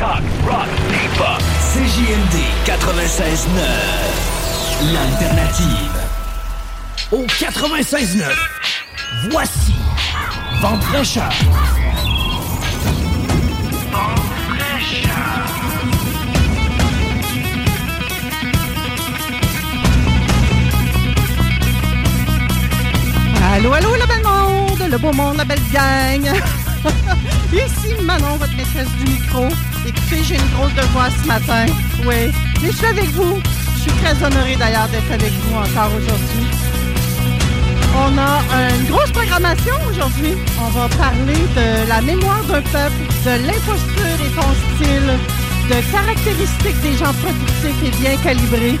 Talk, rock, hip-hop. CJMD 96.9. L'alternative. Au 96.9. Voici Vente fraîcheur. Allô, allô, le bel monde, le beau monde, la belle gang. Ici Manon, votre maîtresse du micro. Écoutez, j'ai une grosse de voix ce matin. Oui, mais je suis avec vous. Je suis très honorée d'ailleurs d'être avec vous encore aujourd'hui. On a une grosse programmation aujourd'hui. On va parler de la mémoire d'un peuple, de l'imposture et son style, de caractéristiques des gens productifs et bien calibrés,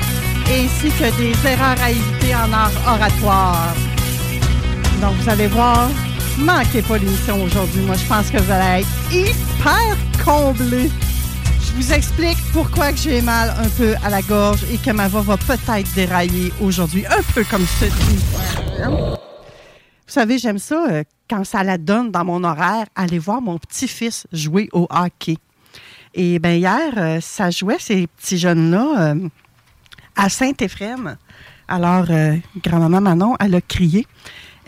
ainsi que des erreurs à éviter en art oratoire. Donc, vous allez voir, manquez pas l'émission aujourd'hui. Moi, je pense que vous allez être hyper comblés. Je vous explique pourquoi que j'ai mal un peu à la gorge et que ma voix va peut-être dérailler aujourd'hui, un peu comme ceci. Vous savez, j'aime ça euh, quand ça la donne dans mon horaire, aller voir mon petit-fils jouer au hockey. Et bien, hier, euh, ça jouait ces petits jeunes-là euh, à Saint-Éphrem. Alors, grand-maman Manon, elle a crié.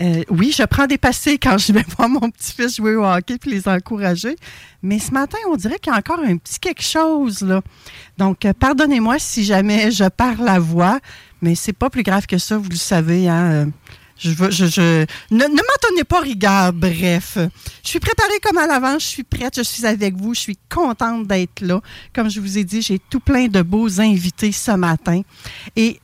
Euh, oui, je prends des passés quand je vais voir mon petit-fils jouer au hockey puis les encourager. Mais ce matin, on dirait qu'il y a encore un petit quelque chose, là. Donc, euh, pardonnez-moi si jamais je parle la voix, mais c'est pas plus grave que ça, vous le savez, hein. euh, Je, veux- je, je- Ne, ne pas rigueur, bref. Je suis préparée comme à l'avance, je suis prête, je suis avec vous, je suis contente d'être là. Comme je vous ai dit, j'ai tout plein de beaux invités ce matin. Et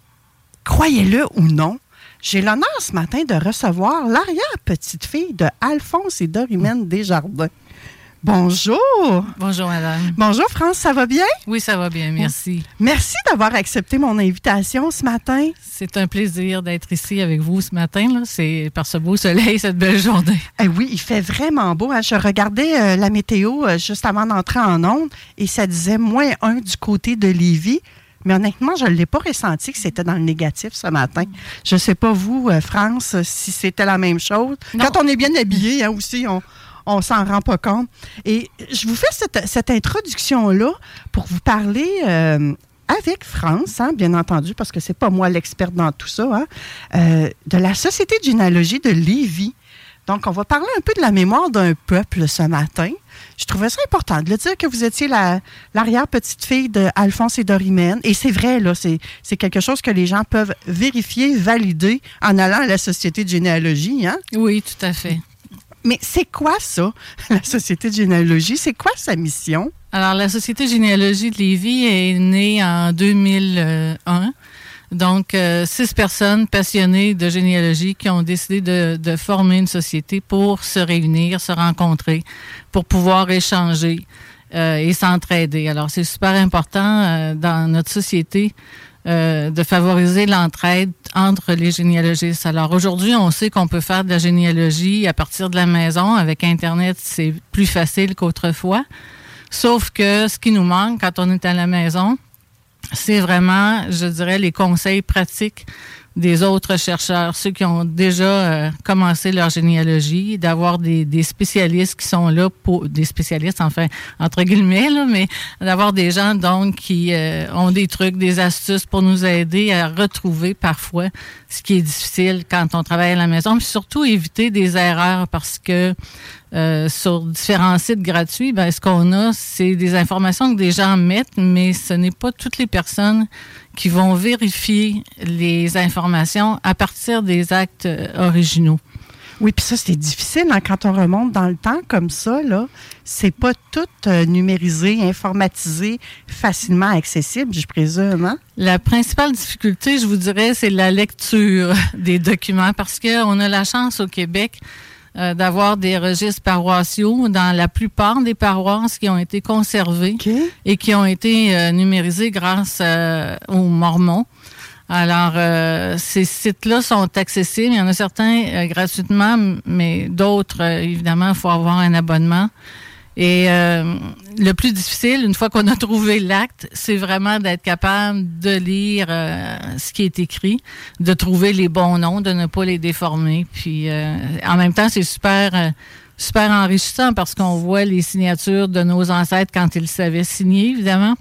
croyez-le ou non, j'ai l'honneur ce matin de recevoir l'arrière-petite-fille de Alphonse et Dorimène Desjardins. Bonjour! Bonjour, madame. Bonjour, France, ça va bien? Oui, ça va bien, merci. Merci d'avoir accepté mon invitation ce matin. C'est un plaisir d'être ici avec vous ce matin. là. C'est par ce beau soleil, cette belle journée. Eh oui, il fait vraiment beau. hein. Je regardais euh, la météo euh, juste avant d'entrer en onde et ça disait moins un du côté de Lévis. Mais honnêtement, je ne l'ai pas ressenti que c'était dans le négatif ce matin. Je ne sais pas, vous, euh, France, si c'était la même chose. Non. Quand on est bien habillé hein, aussi, on on s'en rend pas compte. Et je vous fais cette, cette introduction-là pour vous parler euh, avec France, hein, bien entendu, parce que c'est pas moi l'experte dans tout ça, hein, euh, de la Société de généalogie de Lévis. Donc, on va parler un peu de la mémoire d'un peuple ce matin. Je trouvais ça important de le dire que vous étiez la- l'arrière-petite-fille d'Alphonse et Dorimène. Et c'est vrai, là, c'est quelque chose que les gens peuvent vérifier, valider en allant à la Société de généalogie. Hein? Oui, tout à fait. Mais c'est quoi ça, la Société de généalogie? C'est quoi sa mission? Alors, la Société Généalogie de Lévis est née en 2001. Donc, euh, six personnes passionnées de généalogie qui ont décidé de, former une société pour se réunir, se rencontrer, pour pouvoir échanger euh, et s'entraider. Alors, c'est super important euh, dans notre société euh, de favoriser l'entraide entre les généalogistes. Alors, aujourd'hui, on sait qu'on peut faire de la généalogie à partir de la maison. Avec Internet, c'est plus facile qu'autrefois. Sauf que ce qui nous manque quand on est à la maison, c'est vraiment, je dirais, les conseils pratiques des autres chercheurs, ceux qui ont déjà euh, commencé leur généalogie, d'avoir des, spécialistes qui sont là pour des spécialistes, enfin entre guillemets, mais d'avoir des gens donc qui euh, ont des trucs, des astuces pour nous aider à retrouver parfois ce qui est difficile quand on travaille à la maison, puis surtout éviter des erreurs parce que euh, sur différents sites gratuits, ben, ce qu'on a, c'est des informations que des gens mettent, mais ce n'est pas toutes les personnes qui vont vérifier les informations à partir des actes euh, originaux. Oui, puis ça, c'est difficile hein, quand on remonte dans le temps comme ça. Là, c'est pas tout euh, numérisé, informatisé, facilement accessible, je présume. Hein? La principale difficulté, je vous dirais, c'est la lecture des documents parce qu'on a la chance au Québec euh, d'avoir des registres paroissiaux dans la plupart des paroisses qui ont été conservées et qui ont été euh, numérisés grâce euh, aux Mormons. Alors, ces sites-là sont accessibles. Il y en a certains gratuitement, mais d'autres, évidemment, il faut avoir un abonnement. Et euh, le plus difficile, une fois qu'on a trouvé l'acte, c'est vraiment d'être capable de lire euh, ce qui est écrit, de trouver les bons noms, de ne pas les déformer. Puis euh, en même temps, c'est super super enrichissant parce qu'on voit les signatures de nos ancêtres quand ils savaient signer, évidemment.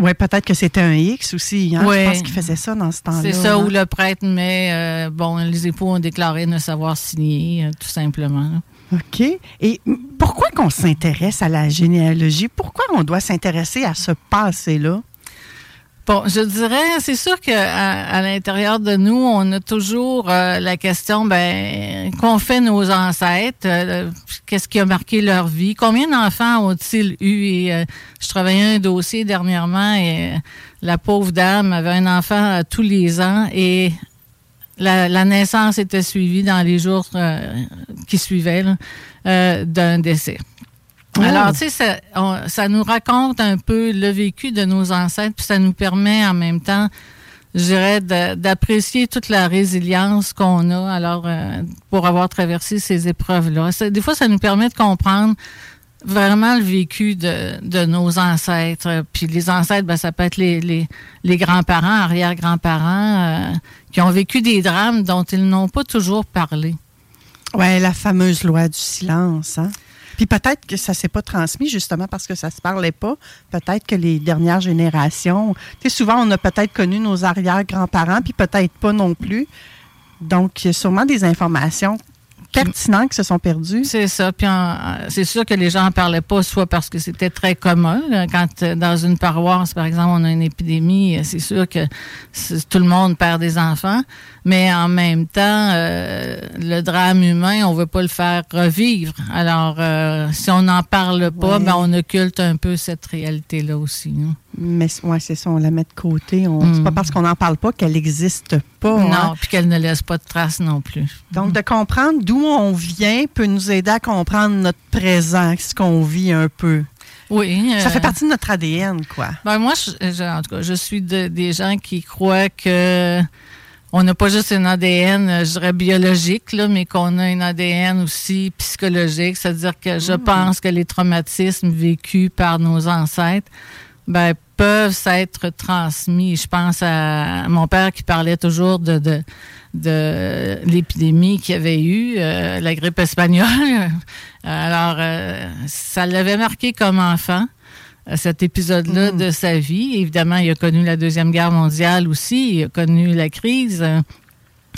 oui, peut-être que c'était un X aussi. Hein? Je pense qu'ils faisaient ça dans ce temps-là. C'est ça, hein. où le prêtre met, bon, les époux ont déclaré ne savoir signer, tout simplement. OK. Et pourquoi qu'on s'intéresse à la généalogie? Pourquoi on doit s'intéresser à ce passé-là? Bon, je dirais, c'est sûr qu'à à, l'intérieur de nous, on a toujours euh, la question, ben, qu'ont fait nos ancêtres, euh, qu'est-ce qui a marqué leur vie, combien d'enfants ont-ils eu? Euh, je travaillais un dossier dernièrement et la pauvre dame avait un enfant tous les ans et la, naissance était suivie dans les jours qui suivaient euh, d'un décès. Oh. Alors, tu sais, ça, nous raconte un peu le vécu de nos ancêtres, puis ça nous permet en même temps, je dirais, d'apprécier toute la résilience qu'on a, alors, euh, pour avoir traversé ces épreuves-là. Des fois, ça nous permet de comprendre vraiment le vécu de, de, nos ancêtres. Puis les ancêtres, ben, ça peut être les, les, les grands-parents, arrière-grands-parents, euh, qui ont vécu des drames dont ils n'ont pas toujours parlé. Oui, la fameuse loi du silence. Hein? Puis peut-être que ça ne s'est pas transmis justement parce que ça se parlait pas. Peut-être que les dernières générations, tu sais, souvent on a peut-être connu nos arrière-grands-parents, puis peut-être pas non plus. Donc, il y a sûrement des informations pertinents qui se sont perdus. C'est ça. Puis c'est sûr que les gens n'en parlaient pas, soit parce que c'était très commun. Quand euh, dans une paroisse, par exemple, on a une épidémie, c'est sûr que tout le monde perd des enfants. Mais en même temps, euh, le drame humain, on veut pas le faire revivre. Alors, euh, si on n'en parle pas, ben, on occulte un peu cette réalité-là aussi. Hein. Mais ouais, c'est ça, on la met de côté. On, C'est pas mm. parce qu'on n'en parle pas qu'elle n'existe pas. Non, hein. puis qu'elle ne laisse pas de traces non plus. Donc, de comprendre d'où on vient peut nous aider à comprendre notre présent, ce qu'on vit un peu. Oui. Ça fait euh, partie de notre ADN, quoi. Ben moi, je, en tout cas, je suis des gens qui croient que on n'a pas juste un ADN, euh, je dirais biologique, là, mais qu'on a un ADN aussi psychologique. C'est-à-dire que je mm. pense que les traumatismes vécus par nos ancêtres ben, peuvent être transmis. Je pense à mon père qui parlait toujours de, de, de l'épidémie qu'il avait eu, euh, la grippe espagnole. Alors, euh, ça l'avait marqué comme enfant cet épisode-là mm. de sa vie. Évidemment, il a connu la Deuxième Guerre mondiale aussi, il a connu la crise.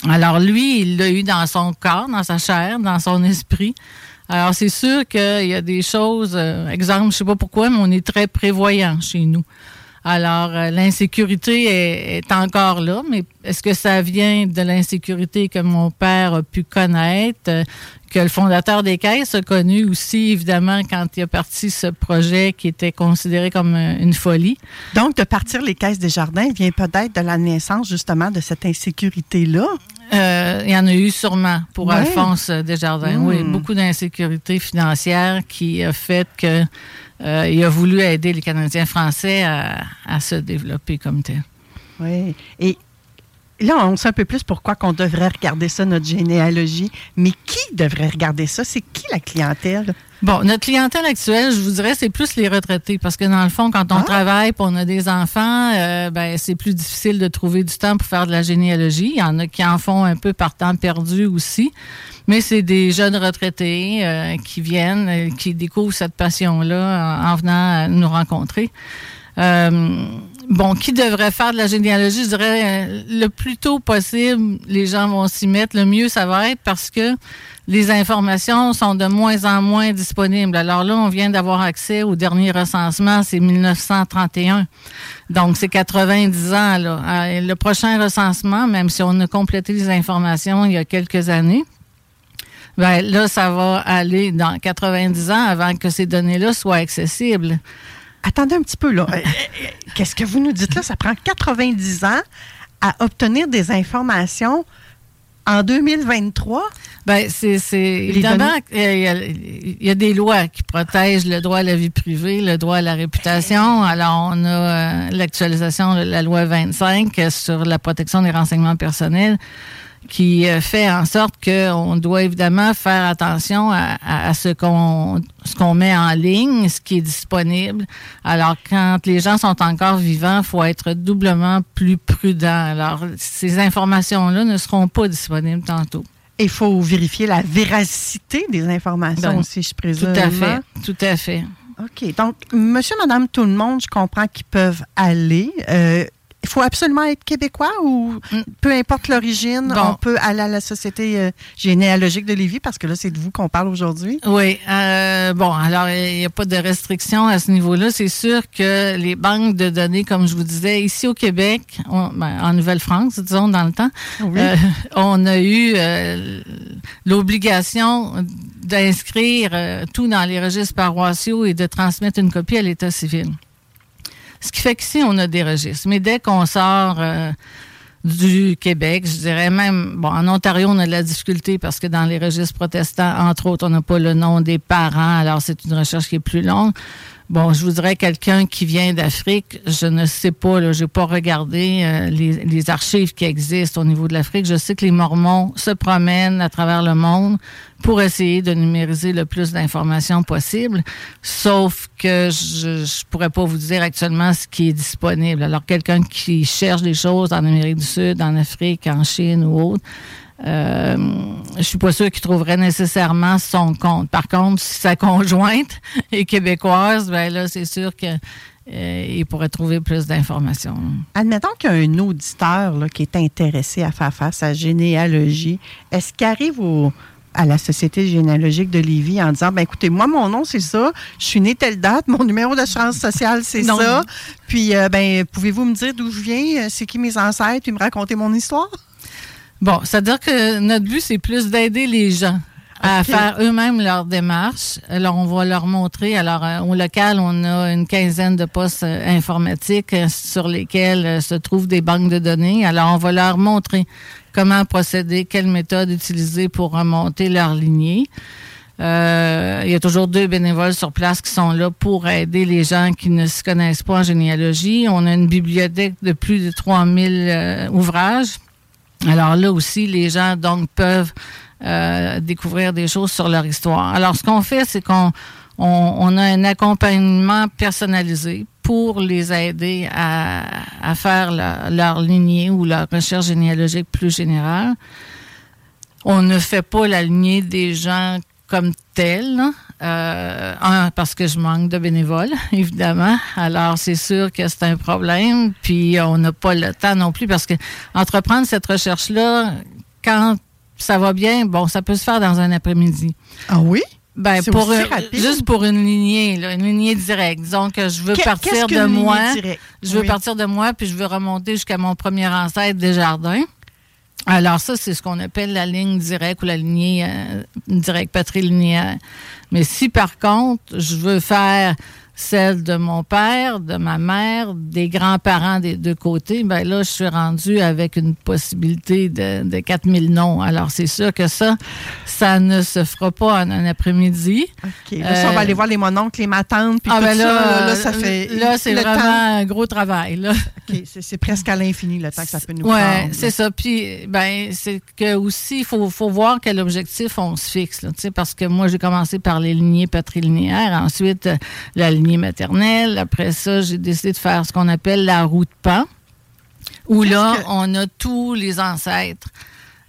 Alors lui, il l'a eu dans son corps, dans sa chair, dans son esprit. Alors c'est sûr qu'il y a des choses, euh, exemple, je sais pas pourquoi, mais on est très prévoyant chez nous. Alors, euh, l'insécurité est, encore là, mais est-ce que ça vient de l'insécurité que mon père a pu connaître, euh, que le fondateur des caisses a connu aussi, évidemment, quand il a parti ce projet qui était considéré comme euh, une folie? Donc, de partir les caisses des jardins vient peut-être de la naissance, justement, de cette insécurité-là? il y en a eu sûrement pour Alphonse Desjardins. Oui, hmm. beaucoup d'insécurité financière qui a fait que euh, il a voulu aider les Canadiens français à, se développer comme tel. Oui. Là, on sait un peu plus pourquoi qu'on devrait regarder ça, notre généalogie. Mais qui devrait regarder ça? C'est qui la clientèle? Bon, notre clientèle actuelle, je vous dirais, c'est plus les retraités. Parce que dans le fond, quand on Ah. travaille et on a des enfants, euh, ben, c'est plus difficile de trouver du temps pour faire de la généalogie. Il y en a qui en font un peu par temps perdu aussi. Mais c'est des jeunes retraités euh, qui viennent, euh, qui découvrent cette passion-là en, en venant nous rencontrer. Bon, qui devrait faire de la généalogie? Je dirais euh, le plus tôt possible, les gens vont s'y mettre. Le mieux, ça va être parce que les informations sont de moins en moins disponibles. Alors là, on vient d'avoir accès au dernier recensement, c'est 1931. Donc, c'est 90 ans. Euh, Le prochain recensement, même si on a complété les informations il y a quelques années, ben là, ça va aller dans 90 ans avant que ces données-là soient accessibles. Attendez un petit peu, là. Qu'est-ce que vous nous dites là? Ça prend 90 ans à obtenir des informations en 2023? Ben, c'est, évidemment, il y, a, il y a des lois qui protègent le droit à la vie privée, le droit à la réputation. Alors, on a euh, l'actualisation de la loi 25 euh, sur la protection des renseignements personnels qui euh, fait en sorte qu'on doit évidemment faire attention à, ce qu'on ce qu'on met en ligne, ce qui est disponible. Alors, quand les gens sont encore vivants, il faut être doublement plus prudent. Alors, ces informations-là ne seront pas disponibles tantôt. Il faut vérifier la véracité des informations Ben, aussi, je Tout présume. à hein? fait, tout à fait. OK. Donc, monsieur, madame, tout le monde, je comprends qu'ils peuvent aller. Euh, il faut absolument être québécois ou Mm. peu importe l'origine, Bon. on peut aller à la Société euh, généalogique de Lévis parce que là, c'est de vous qu'on parle aujourd'hui. Oui. euh, bon, alors, il n'y a pas de restriction à ce niveau-là. C'est sûr que les banques de données, comme je vous disais, ici au Québec, on- ben, en Nouvelle-France, disons, dans le temps, Oui. euh, on a eu l'obligation d'inscrire tout dans les registres paroissiaux et de transmettre une copie à l'État civil. Ce qui fait qu'ici, on a des registres. Mais dès qu'on sort euh, du Québec, je dirais même, bon, en Ontario, on a de la difficulté parce que dans les registres protestants, entre autres, on n'a pas le nom des parents, alors c'est une recherche qui est plus longue. Bon, je vous dirais quelqu'un qui vient d'Afrique, je ne sais pas, là, j'ai pas regardé euh, les, archives qui existent au niveau de l'Afrique. Je sais que les Mormons se promènent à travers le monde pour essayer de numériser le plus d'informations possible. Sauf que je, je pourrais pas vous dire actuellement ce qui est disponible. Alors, quelqu'un qui cherche des choses en Amérique du Sud, en Afrique, en Chine ou autre, euh, je suis pas sûre qu'il trouverait nécessairement son compte. Par contre, si sa conjointe est québécoise, ben là, c'est sûr que euh, il pourrait trouver plus d'informations. Admettons qu'il y a un auditeur là, qui est intéressé à faire face à la généalogie. Est-ce qu'il arrive au- à la Société généalogique de Lévis en disant, ben écoutez, moi, mon nom, c'est ça, je suis né telle date, mon numéro d'assurance sociale, c'est ça, puis, euh, ben, pouvez-vous me dire d'où je viens, c'est qui mes ancêtres, puis me raconter mon histoire? Bon, c'est-à-dire que notre but, c'est plus d'aider les gens à faire eux-mêmes leur démarche. Alors, on va leur montrer. Alors, euh, au local, on a une quinzaine de postes euh, informatiques euh, sur lesquels se trouvent des banques de données. Alors, on va leur montrer comment procéder, quelle méthode utiliser pour remonter leur lignée. Euh, il y a toujours deux bénévoles sur place qui sont là pour aider les gens qui ne se connaissent pas en généalogie. On a une bibliothèque de plus de 3000 euh, ouvrages. Alors là aussi, les gens donc peuvent euh, découvrir des choses sur leur histoire. Alors ce qu'on fait, c'est qu'on on, a un accompagnement personnalisé pour les aider à, à faire leur, leur lignée ou leur recherche généalogique plus générale. On ne fait pas la lignée des gens comme tels. Euh, un, parce que je manque de bénévoles, évidemment. Alors, c'est sûr que c'est un problème. Puis, on n'a pas le temps non plus parce que entreprendre cette recherche-là, quand ça va bien, bon, ça peut se faire dans un après-midi. Ah oui? Ben, pour un- juste pour une lignée, là, une lignée directe. Disons que je veux partir de moi. Je veux Oui. partir de moi, puis je veux remonter jusqu'à mon premier ancêtre des jardins. Alors ça, c'est ce qu'on appelle la ligne directe ou la lignée euh, directe patrilinéaire. Mais si par contre, je veux faire celle de mon père, de ma mère, des grands-parents des deux côtés, ben là, je suis rendue avec une possibilité de, de 4000 noms. Alors, c'est sûr que ça, ça ne se fera pas en un après-midi. OK. Là, ça, on va aller voir les mononcles, les matantes, puis Ah, tout ben ça. là, Là, là, euh, ça fait... là, c'est le vraiment temps- un gros travail. Là. OK, c'est presque à l'infini, le temps que ça peut nous Ouais, prendre. c'est ça. Puis, ben, c'est que aussi, il faut, faut voir quel objectif on se fixe. Là, tu sais, parce que moi, j'ai commencé par les lignées patrilinéaires, ensuite euh, la lignée maternelle. Après ça, j'ai décidé de faire ce qu'on appelle la roue de pan, où là, que- on a tous les ancêtres.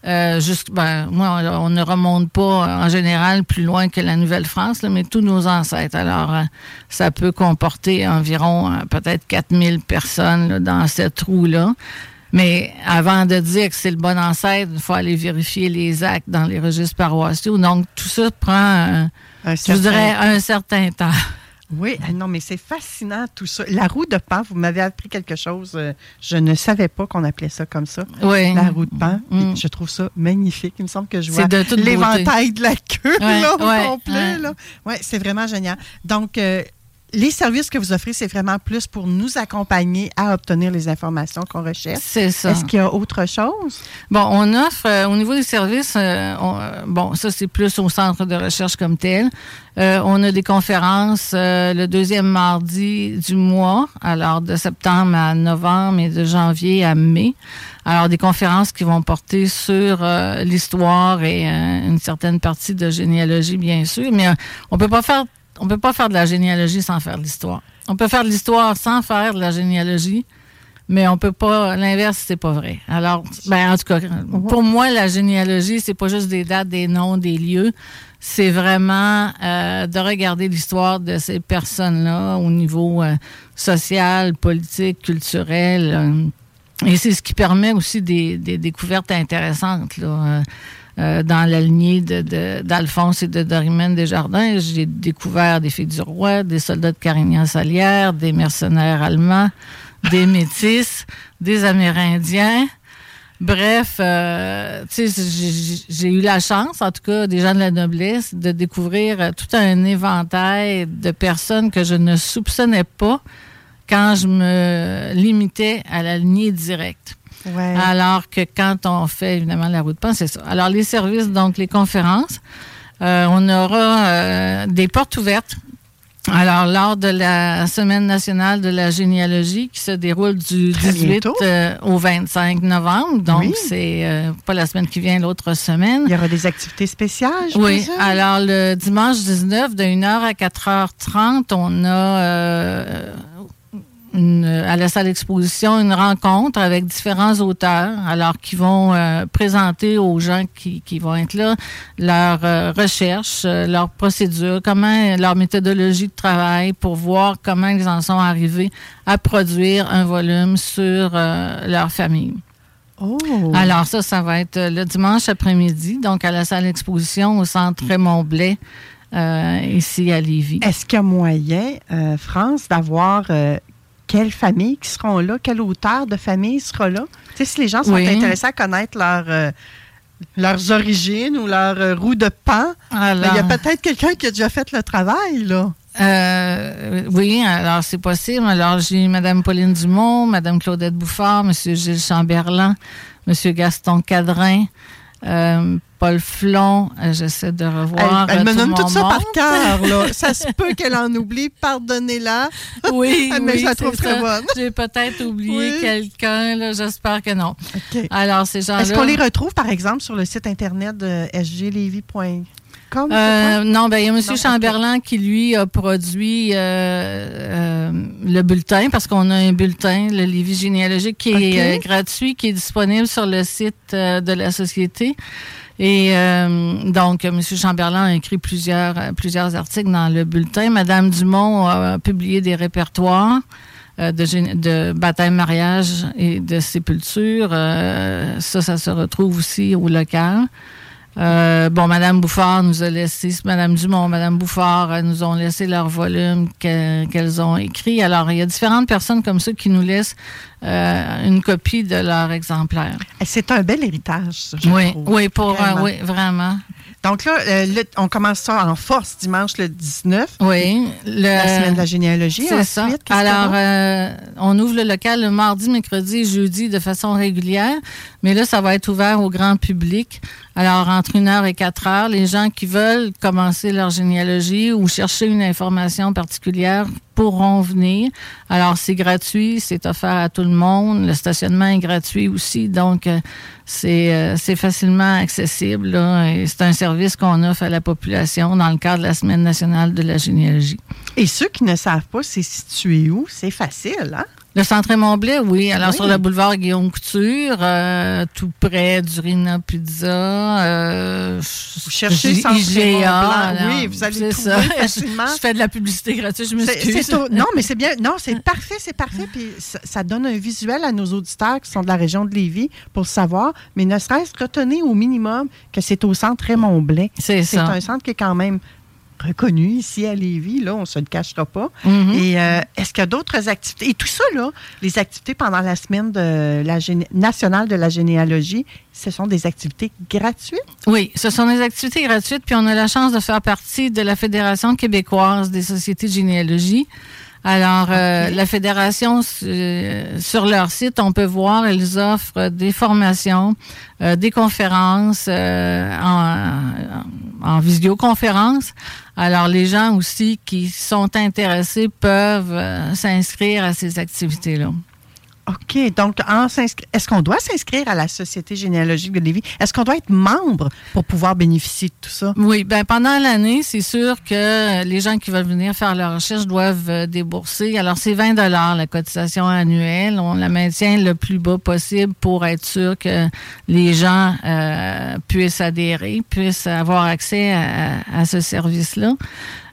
Euh, juste, ben, moi, on, on ne remonte pas en général plus loin que la Nouvelle-France, mais tous nos ancêtres. Alors, euh, ça peut comporter environ euh, peut-être 4000 personnes là, dans cette roue-là. Mais avant de dire que c'est le bon ancêtre, il faut aller vérifier les actes dans les registres paroissiaux. Donc, tout ça prend, je certain- dirais, un certain temps. Oui, ah non, mais c'est fascinant tout ça. La roue de pan, vous m'avez appris quelque chose. euh, Je ne savais pas qu'on appelait ça comme ça. Oui. La roue de pan. Mm. Je trouve ça magnifique. Il me semble que je C'est vois l'éventail de la queue Ouais, là, au ouais, complet. ouais. là. Ouais, c'est vraiment génial. Donc, euh, les services que vous offrez, c'est vraiment plus pour nous accompagner à obtenir les informations qu'on recherche. C'est ça. Est-ce qu'il y a autre chose? Bon, on offre, euh, au niveau des services, euh, on- euh, bon, ça c'est plus au centre de recherche comme tel. Euh, on a des conférences le deuxième mardi du mois, alors de septembre à novembre et de janvier à mai. Alors des conférences qui vont porter sur l'histoire et une certaine partie de généalogie, bien sûr, mais on peut pas faire on peut pas faire de la généalogie sans faire de l'histoire. On peut faire de l'histoire sans faire de la généalogie. Mais on peut pas. L'inverse, c'est pas vrai. Alors, ben, en tout cas, pour moi, la généalogie, c'est pas juste des dates, des noms, des lieux. C'est vraiment euh, de regarder l'histoire de ces personnes-là au niveau euh, social, politique, culturel. euh, et c'est ce qui permet aussi des, des découvertes intéressantes. Là, euh, dans la lignée de- de- d'Alphonse et de Dorimène Desjardins, j'ai découvert des filles du roi, des soldats de Carignan-Salière, des mercenaires allemands, des métis, des Amérindiens. Bref, euh, j'ai eu la chance, en tout cas, des gens de la noblesse, de découvrir euh, tout un éventail de personnes que je ne soupçonnais pas quand je me limitais à la lignée directe. Ouais. Alors que quand on fait évidemment la route de pan, c'est ça. Alors les services, donc les conférences, euh, on aura euh, des portes ouvertes. Alors lors de la semaine nationale de la généalogie qui se déroule du Très 18 bientôt. euh, au 25 novembre, donc Oui. c'est euh, pas la semaine qui vient, l'autre semaine. Il y aura des activités spéciales, je Oui, alors le dimanche 19, de 1h à 4h30, on a euh, une- à la salle d'exposition une rencontre avec différents auteurs, alors qui vont euh, présenter aux gens qui, qui vont être là leur euh, recherche, euh, leur procédure, comment leur méthodologie de travail pour voir comment ils en sont arrivés à produire un volume sur leur famille. Oh! Alors ça, ça va être le dimanche après-midi, donc à la salle d'exposition au centre Raymond Blais, euh, ici à Lévis. Est-ce qu'il y a moyen, euh, France, d'avoir euh, quelles familles qui seront là, quel auteur de famille sera là? Tu sais, si les gens sont Oui. intéressés à connaître leur, euh, leurs origines ou leur euh, roue de pan, ben, il y a peut-être quelqu'un qui a déjà fait le travail, là. euh, oui, alors c'est possible. Alors j'ai Mme Pauline Dumont, Mme Claudette Bouffard, M. Gilles Chamberlain, M. Gaston Cadrin, euh, Paul Flon. Euh, J'essaie de revoir. elle elle euh, me nomme tout ça par cœur, là. ça se peut qu'elle en oublie, pardonnez-la. Oui, mais oui, je la trouve très bonne. J'ai peut-être oublié Oui. quelqu'un, là, j'espère que non. OK. Alors, ces gens-là... Est-ce qu'on les retrouve, par exemple, sur le site internet de sglevy.com? Euh, non, ben il y a M. Non. Chamberlain qui, lui, a produit euh, euh, le bulletin, parce qu'on a un bulletin, le Lévis généalogique, qui est gratuit, qui est disponible sur le site de la Société. Et euh, donc, M. Chamberlain a écrit plusieurs, euh, plusieurs articles dans le bulletin. Madame Dumont a publié des répertoires euh, de, de baptême, mariage et de sépulture. Ça, ça se retrouve aussi au local. Euh, bon, Madame Bouffard nous a laissé, Madame Dumont, Madame Bouffard euh, nous ont laissé leur volume que- qu'elles ont écrit. Alors, il y a différentes personnes comme ça qui nous laissent euh, une copie de leur exemplaire. C'est un bel héritage, je Oui, trouve. oui, pour, euh, Vraiment. oui, vraiment. Donc là, euh, le- on commence ça en force dimanche le 19, Oui. Le, la semaine de la généalogie. C'est ça. Alors, euh, on ouvre le local le mardi, mercredi et jeudi de façon régulière, mais là, ça va être ouvert au grand public. Alors, entre une heure et quatre heures, les gens qui veulent commencer leur généalogie ou chercher une information particulière pourront venir. Alors, c'est gratuit, c'est offert à tout le monde. Le stationnement est gratuit aussi, donc euh, c'est euh, c'est facilement accessible. c'est un service qu'on offre à la population dans le cadre de la Semaine nationale de la généalogie. Et ceux qui ne savent pas, c'est situé où? C'est facile, hein? Le centre Mont-Blé, oui. Alors, Oui. sur le boulevard Guillaume Couture, euh, tout près du Rina Pizza. Euh, Vous cherchez Centre IGA, alors, Oui, vous allez c'est le ça. trouver facilement. Je, fais de la publicité gratuite, je C'est- m'excuse. c'est non, mais c'est bien. Non, c'est parfait, c'est parfait. Puis ça, ça donne un visuel à nos auditeurs qui sont de la région de Lévis pour savoir. Mais ne serait-ce retenez au minimum que c'est au centre Raymond Blais. C'est C'est ça. un centre qui est quand même reconnu ici à Lévis, là, on ne se le cachera pas. Mhm. Et euh, est-ce qu'il y a d'autres activités? Et tout ça, là, les activités pendant la semaine de la géné- nationale de la généalogie, ce sont des activités gratuites? Oui, ce sont des activités gratuites, puis on a la chance de faire partie de la Fédération québécoise des sociétés de généalogie. Alors, euh, la Fédération, euh, sur leur site, on peut voir, ils offrent des formations, euh, des conférences euh, en, en visioconférence. Alors, les gens aussi qui sont intéressés peuvent euh, s'inscrire à ces activités-là. OK. Donc, est-ce qu'on doit s'inscrire à la Société généalogique de Lévis? Est-ce qu'on doit être membre pour pouvoir bénéficier de tout ça? Oui, ben pendant l'année, c'est sûr que les gens qui veulent venir faire leur recherche doivent euh, débourser. Alors, c'est 20 dollars la cotisation annuelle. On la maintient le plus bas possible pour être sûr que les gens euh, puissent adhérer, puissent avoir accès à ce service-là.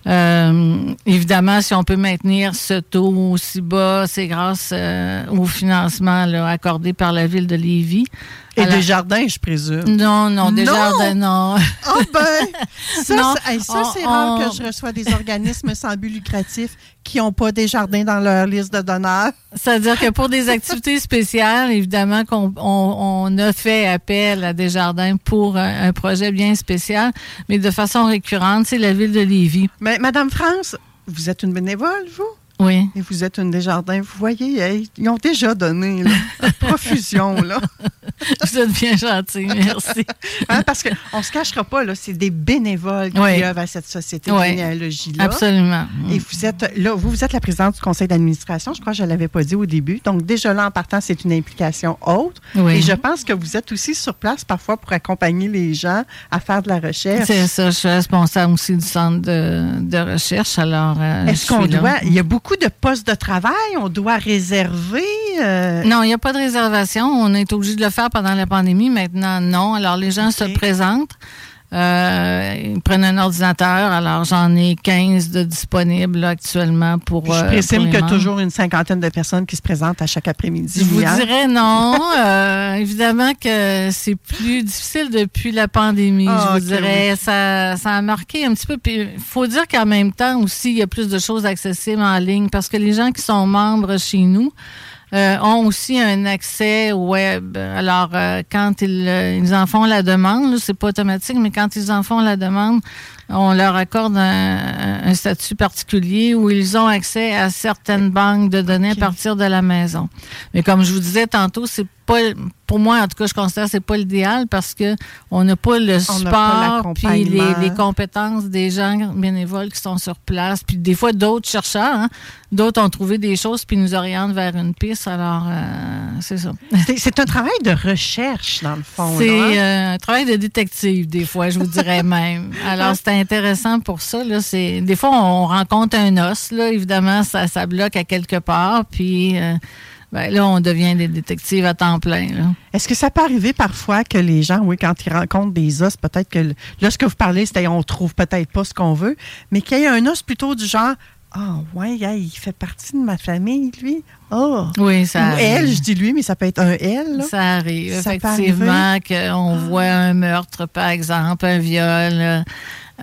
Euh, évidemment, si on peut maintenir ce taux aussi bas, c'est grâce euh, au financement accordé par la ville de Lévis. Et des jardins, je présume. Non, non, des Non! jardins, non. Ah ben, ça, Non, c'est- hey, ça, on- c'est rare on- que je reçois des organismes sans but lucratif qui n'ont pas des jardins dans leur liste de donneurs. C'est-à-dire que pour des activités spéciales, évidemment qu'on on, on a fait appel à des jardins pour un, un projet bien spécial, mais de façon récurrente, c'est la ville de Lévis. Mais Madame France, vous êtes une bénévole, vous? Oui. Et vous êtes une Desjardins. Vous voyez, hey, ils ont déjà donné là, profusion. Là. Vous êtes bien gentil, merci. Hein, parce qu'on ne se cachera pas, là, c'est des bénévoles qui Oui. œuvrent à cette société Oui. de généalogie-là. Absolument. Et vous êtes là, vous, vous êtes la présidente du conseil d'administration, je crois que je ne l'avais pas dit au début. Donc, déjà là, en partant, c'est une implication haute. Oui. Et je pense que vous êtes aussi sur place parfois pour accompagner les gens à faire de la recherche. C'est ça, je suis responsable aussi du centre de, de recherche, alors euh, Est-ce qu'on là. doit. Il y a beaucoup de postes de travail, on doit réserver. euh, Non, il n'y a pas de réservation. On est obligé de le faire pendant la pandémie. Maintenant, non. Alors, les gens se présentent. Euh, ils prennent un ordinateur. Alors, j'en ai 15 de disponibles là, actuellement pour. Je présume qu'il y a toujours une cinquantaine de personnes qui se présentent à chaque après-midi. Je vous dirais non. Euh, évidemment que c'est plus difficile depuis la pandémie. Ah, je vous ok, dirais, ça, ça a marqué un petit peu. Puis il faut dire qu'en même temps aussi, il y a plus de choses accessibles en ligne parce que les gens qui sont membres chez nous euh, ont aussi un accès web. Alors, euh, quand ils, euh, ils en font la demande, c'est pas automatique, mais quand ils en font la demande, on leur accorde un, un statut particulier où ils ont accès à certaines banques de données à partir de la maison. Mais comme je vous disais tantôt, c'est pas pour moi en tout cas je considère que c'est pas l'idéal parce que on n'a pas le support puis les, compétences des gens bénévoles qui sont sur place puis des fois d'autres chercheurs hein, d'autres ont trouvé des choses puis nous orientent vers une piste alors euh, c'est ça C'est- un travail de recherche, dans le fond. c'est hein? euh, un travail de détective, des fois, je vous dirais même. Alors, c'est intéressant pour ça. Là, c'est, des fois, on rencontre un os, là, évidemment, ça, ça bloque à quelque part, puis euh, ben, là, on devient des détectives à temps plein. Est-ce que ça peut arriver parfois que les gens, oui, quand ils rencontrent des os, peut-être que là, ce que vous parlez, c'était on trouve peut-être pas ce qu'on veut, mais qu'il y ait un os plutôt du genre Ah, ouais, il fait partie de ma famille, lui. Oh. Oui, ça Ou arrive. elle, je dis lui, mais ça peut être un elle. là. Ça arrive, Ça effectivement, qu'on voit un meurtre, par exemple, un viol,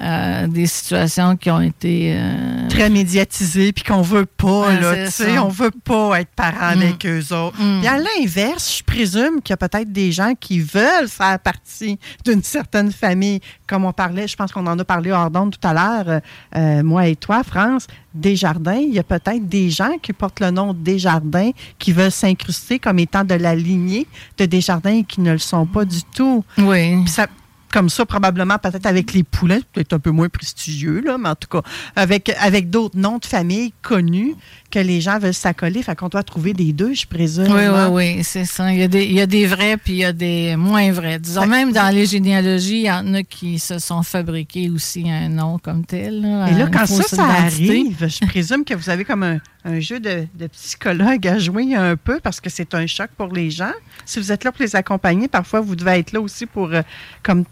euh, des situations qui ont été euh, très médiatisés, puis qu'on veut pas, là, tu sais, on veut pas être parent Mm. avec eux autres. Mm. Puis à l'inverse, je présume qu'il y a peut-être des gens qui veulent faire partie d'une certaine famille. Comme on parlait, je pense qu'on en a parlé hors d'onde tout à l'heure, euh, moi et toi, France, Desjardins, il y a peut-être des gens qui portent le nom Desjardins qui veulent s'incruster comme étant de la lignée de Desjardins et qui ne le sont pas du tout. Oui. Puis ça, comme ça, probablement, peut-être avec les poulets, peut-être un peu moins prestigieux, là, mais en tout cas, avec, avec d'autres noms de famille connus que les gens veulent s'accoler. Fait qu'on doit trouver des deux, je présume. Oui, hein? oui, oui, c'est ça. Il y, a des, il y a des vrais puis il y a des moins vrais. Disons, même dans les généalogies, il y en a qui se sont fabriqués aussi un nom comme tel. là, Et là, quand ça, ça arrive, je présume que vous avez comme un, un jeu de, de psychologue à jouer un peu parce que c'est un choc pour les gens. Si vous êtes là pour les accompagner, parfois vous devez être là aussi pour euh, comme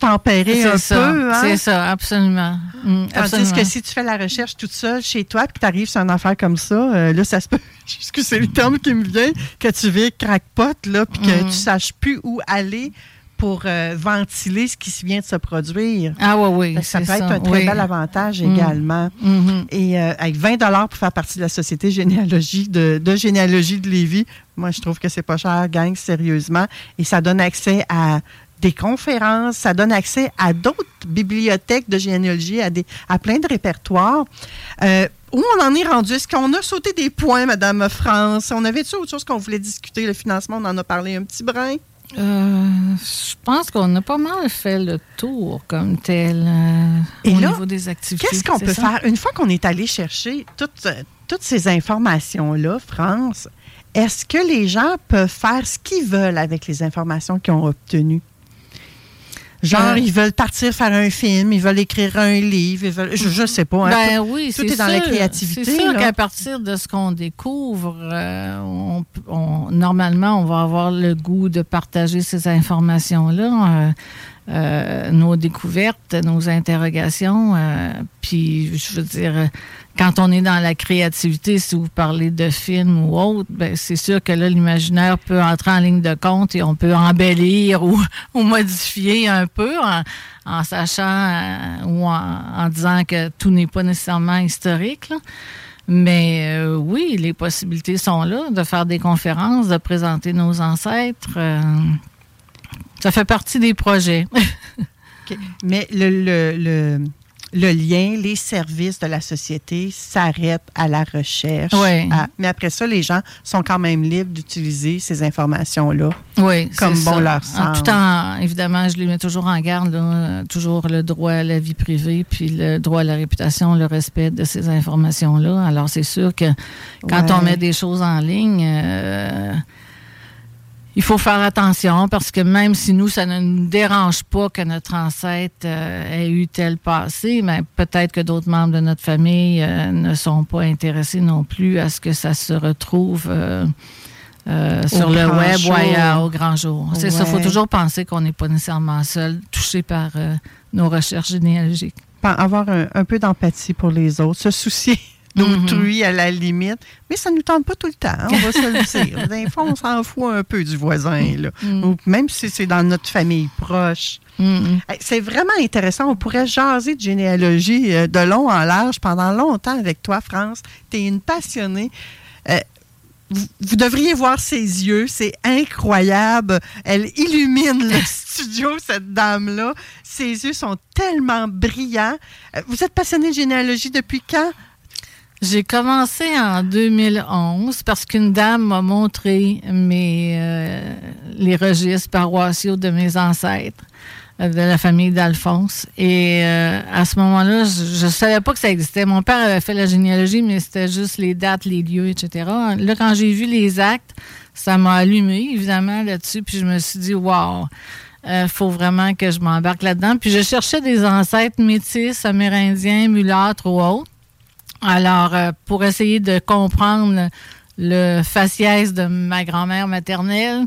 tempérer un ça, peu. hein? c'est ça, absolument. Mm, Tandis absolument. que si tu fais la recherche toute seule chez toi, puis tu arrives sur une affaire comme ça, euh, là, ça se peut, excusez le terme qui me vient, que tu vis crackpot, là, puis que Mhm. tu saches plus où aller pour euh, ventiler ce qui vient de se produire. Ah oui, oui. Ça peut être un très oui. bel avantage Mhm. également. Mhm. Et euh, avec 20 pour faire partie de la société généalogie de, de généalogie de Lévis, moi, je trouve que c'est pas cher, gang, sérieusement. Et ça donne accès à des conférences, ça donne accès à d'autres bibliothèques de généalogie, à, des, à plein de répertoires. Euh, où on en est rendu? Est-ce qu'on a sauté des points, Madame France? On avait-tu autre chose qu'on voulait discuter? Le financement, on en a parlé un petit brin. Euh, je pense qu'on a pas mal fait le tour comme tel euh, Et au là, niveau des activités. Qu'est-ce qu'on peut ça? faire? Une fois qu'on est allé chercher toutes, toutes ces informations-là, France, est-ce que les gens peuvent faire ce qu'ils veulent avec les informations qu'ils ont obtenues? Genre, Euh, ils veulent partir faire un film, ils veulent écrire un livre, ils veulent, je ne sais pas. hein, Ben tout- oui, tout est dans la créativité, C'est sûr qu'à partir de ce qu'on découvre, euh, on, on- normalement, on va avoir le goût de partager ces informations-là, euh, euh, nos découvertes, nos interrogations. euh, puis, je veux dire, quand on est dans la créativité, si vous parlez de film ou autre, ben, c'est sûr que là, l'imaginaire peut entrer en ligne de compte et on peut embellir ou, modifier un peu en, sachant euh, ou en, disant que tout n'est pas nécessairement historique. Mais oui, les possibilités sont là de faire des conférences, de présenter nos ancêtres. Ça fait partie des projets. Mais le, le, le, le lien, les services de la société s'arrêtent à la recherche. Ouais. à- mais après ça, les gens sont quand même libres d'utiliser ces informations-là. Oui, Comme bon ça. leur En semble. tout temps, évidemment, je les mets toujours en garde, là, toujours le droit à la vie privée, puis le droit à la réputation, le respect de ces informations-là. Alors, c'est sûr que quand Ouais. on met des choses en ligne, euh, il faut faire attention parce que même si nous, ça ne nous dérange pas que notre ancêtre euh, ait eu tel passé, mais peut-être que d'autres membres de notre famille euh, ne sont pas intéressés non plus à ce que ça se retrouve euh, sur le web jour. ou ailleurs, au grand jour. C'est ça, il faut toujours penser qu'on n'est pas nécessairement seul, touché par nos recherches généalogiques. Avoir un, un peu d'empathie pour les autres, se soucier d'autrui à la limite. Mais ça ne nous tente pas tout le temps, hein, on va se le dire. Des fois, on s'en fout un peu du voisin, là. Ou même si c'est dans notre famille proche. Hey, C'est vraiment intéressant. On pourrait jaser de généalogie euh, de long en large pendant longtemps avec toi, France. Tu es une passionnée. Euh, vous, vous devriez voir ses yeux. C'est incroyable. Elle illumine le studio, cette dame-là. Ses yeux sont tellement brillants. Euh, Vous êtes passionnée de généalogie depuis quand? J'ai commencé en 2011 parce qu'une dame m'a montré mes, euh, les registres paroissiaux de mes ancêtres, euh, de la famille d'Alphonse. Et euh, à ce moment-là, je ne savais pas que ça existait. Mon père avait fait la généalogie, mais c'était juste les dates, les lieux, etc. Là, quand j'ai vu les actes, ça m'a allumé, évidemment, là-dessus. Puis je me suis dit, wow! Il faut vraiment que je m'embarque là-dedans. Puis je cherchais des ancêtres métis, amérindiens, mulâtres ou autres. Alors, euh, pour essayer de comprendre le faciès de ma grand-mère maternelle,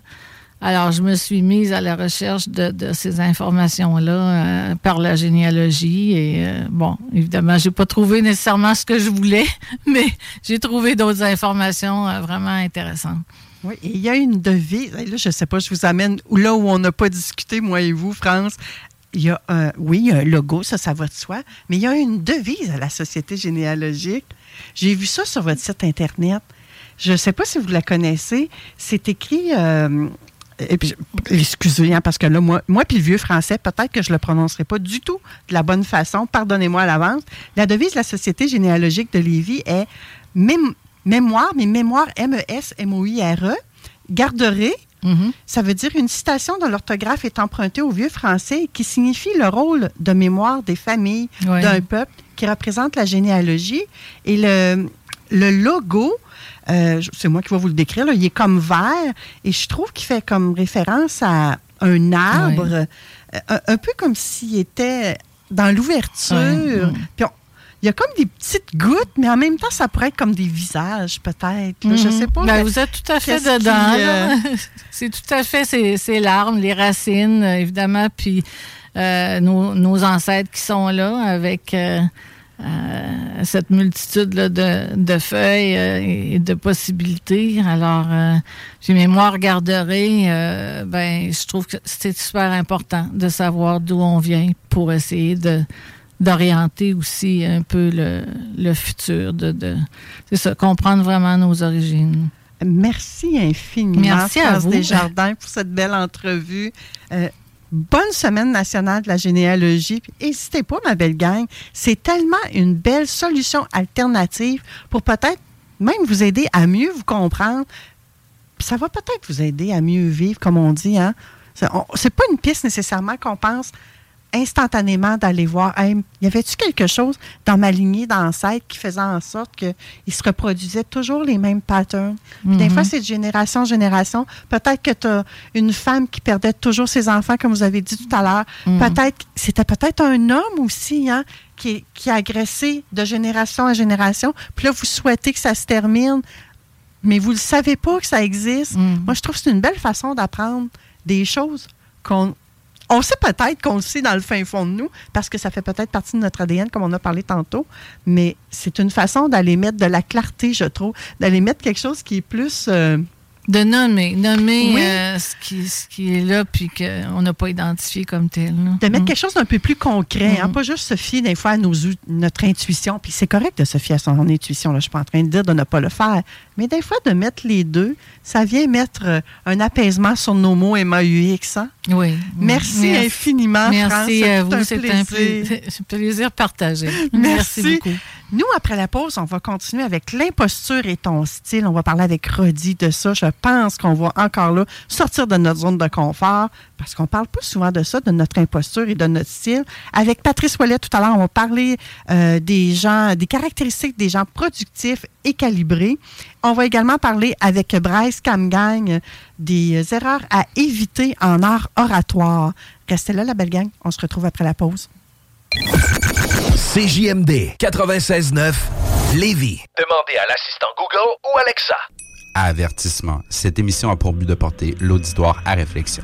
alors je me suis mise à la recherche de, ces informations-là euh, par la généalogie. Et euh, bon, évidemment, j'ai pas trouvé nécessairement ce que je voulais, mais j'ai trouvé d'autres informations vraiment intéressantes. Oui, et il y a une devise. Là, je ne sais pas, je vous amène là où on n'a pas discuté, moi et vous, France. Il y a un, oui, il y a un logo, ça, ça va de soi, mais il y a une devise à la Société généalogique. J'ai vu ça sur votre site Internet. Je ne sais pas si vous la connaissez. C'est écrit. euh, excusez, hein, parce que là, moi, moi puis le vieux français, peut-être que je ne le prononcerai pas du tout de la bonne façon. Pardonnez-moi à l'avance. La devise de la Société généalogique de Lévis est mém- mémoire, mais mémoire M-E-S-M-O-I-R-E, garderez. Ça veut dire une citation dont l'orthographe est empruntée au vieux français qui signifie le rôle de mémoire des familles d'un peuple qui représente la généalogie. Et le, le logo, euh, c'est moi qui vais vous le décrire, là, il est comme vert et je trouve qu'il fait comme référence à un arbre, euh, un, un peu comme s'il était dans l'ouverture. Mm. Puis on- il y a comme des petites gouttes, mais en même temps, ça pourrait être comme des visages, peut-être. là. Je sais pas. Ben, mais- vous êtes tout à fait dedans. euh, C'est tout à fait ces, ces larmes, les racines, euh, évidemment, puis euh, nos, nos ancêtres qui sont là avec euh, euh, cette multitude là, de, de feuilles euh, et de possibilités. Alors, euh, j'ai mémoire garderée. euh, ben, je trouve que c'est super important de savoir d'où on vient pour essayer de d'orienter aussi un peu le, le futur, de, de c'est ça, comprendre vraiment nos origines. Merci infiniment, Merci à France vous. Desjardins, pour cette belle entrevue. Euh, bonne semaine nationale de la généalogie. N'hésitez pas, ma belle gang. C'est tellement une belle solution alternative pour peut-être même vous aider à mieux vous comprendre. Ça va peut-être vous aider à mieux vivre, comme on dit. Hein? C'est pas une piste nécessairement qu'on pense instantanément d'aller voir, Hey, y avait-tu quelque chose dans ma lignée d'ancêtres qui faisait en sorte qu'ils se reproduisaient toujours les mêmes patterns? Puis Des Mhm. fois, c'est de génération en génération. Peut-être que tu as une femme qui perdait toujours ses enfants, comme vous avez dit tout à l'heure. Mhm. Peut-être, c'était peut-être un homme aussi, hein, qui, qui a agressé de génération en génération. Puis là, vous souhaitez que ça se termine, mais vous ne le savez pas que ça existe. Mhm. Moi, je trouve que c'est une belle façon d'apprendre des choses qu'on on sait peut-être qu'on le sait dans le fin fond de nous, parce que ça fait peut-être partie de notre ADN, comme on a parlé tantôt, mais c'est une façon d'aller mettre de la clarté, je trouve, d'aller mettre quelque chose qui est plus... euh, De nommer, nommer Oui. euh, ce, qui, ce qui est là puis qu'on n'a pas identifié comme tel. là. de mettre Mm. quelque chose d'un peu plus concret, hein, Mhm. pas juste se fier des fois à nos, notre intuition. Puis c'est correct de se fier à son intuition, là, je suis pas en train de dire de ne pas le faire. Mais des fois, de mettre les deux, ça vient mettre euh, un apaisement sur nos mots MAUX. Hein? Oui. Merci, infiniment. Merci à vous. C'est un un plaisir partagé. Merci. Merci beaucoup. Nous, après la pause, on va continuer avec l'imposture et ton style. On va parler avec Rodi de ça. Je pense qu'on va encore là sortir de notre zone de confort parce qu'on parle pas souvent de ça, de notre imposture et de notre style. Avec Patrice Ouellet, tout à l'heure, on va parler euh, des gens, des caractéristiques des gens productifs et calibrés. On va également parler avec Bryce Camgagne des erreurs à éviter en art oratoire. Restez là, la belle gang. On se retrouve après la pause. CJMD 96.9 Lévis. Demandez à l'assistant Google ou Alexa. Avertissement. Cette émission a pour but de porter l'auditoire à réflexion.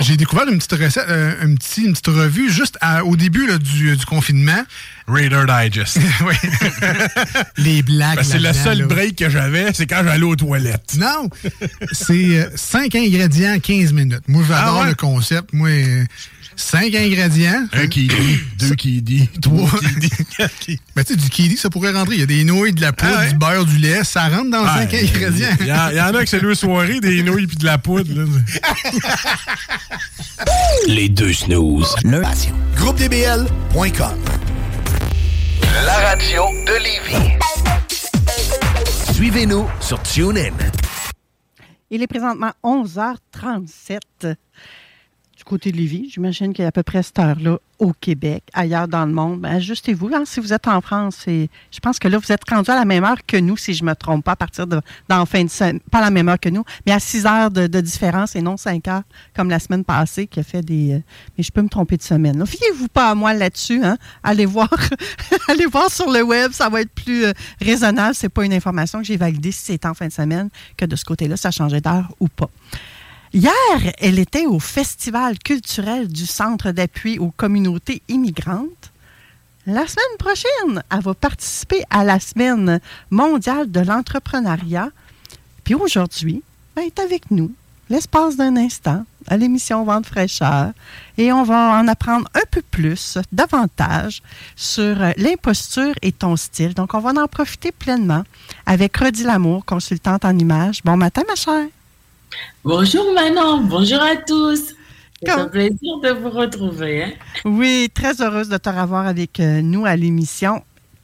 J'ai découvert une petite recette, euh, un petit, une petite revue juste au début là, du, du confinement. Raider Digest. oui. Les blagues. Ben, c'est le seul là. break que j'avais, c'est quand j'allais aux toilettes. Non! C'est 5 ingrédients, 15 minutes. Moi, j'adore Ah ouais? le concept. Moi, 5 ingrédients. Un qui dit, deux qui dit, trois qui dit, quatre qui Ben, tu sais, du kiwi, ça pourrait rentrer. Il y a des nouilles, de la poudre, Ah ouais? du beurre, du lait. Ça rentre dans 5 Ouais, ingrédients. Il y, en- il y en a que c'est deux soirées, des nouilles puis de la poudre. là. Les deux snooze. Le radio. GroupeDBL.com La radio de Lévis. Suivez-nous sur TuneIn. Il est présentement 11h37. Côté de Lévis. J'imagine qu'il y a à peu près cette heure-là au Québec, ailleurs dans le monde. Ben, ajustez-vous. Hein, si vous êtes en France, et je pense que là, vous êtes rendu à la même heure que nous, si je ne me trompe pas, à partir de fin de semaine. Pas la même heure que nous, mais à 6 heures de, différence et non 5 heures, comme la semaine passée, qui a fait des. Euh, mais je peux me tromper de semaine. Fiez-vous pas à moi là-dessus. Hein? Allez voir allez voir sur le web, ça va être plus euh, raisonnable. C'est pas une information que j'ai validée si c'est en fin de semaine que de ce côté-là, ça changeait d'heure ou pas. Hier, elle était au Festival culturel du Centre d'appui aux communautés immigrantes. La semaine prochaine, elle va participer à la Semaine mondiale de l'entrepreneuriat. Puis aujourd'hui, elle est avec nous, l'espace d'un instant, à l'émission Vente fraîcheur. Et on va en apprendre un peu plus, davantage, sur l'imposture et ton style. Donc, on va en profiter pleinement avec Rodi Lamour, consultante en images. Bon matin, ma chère. Bonjour Manon, bonjour à tous. C'est un plaisir de vous retrouver. Hein. Oui, très heureuse de te revoir avec euh, nous à l'émission.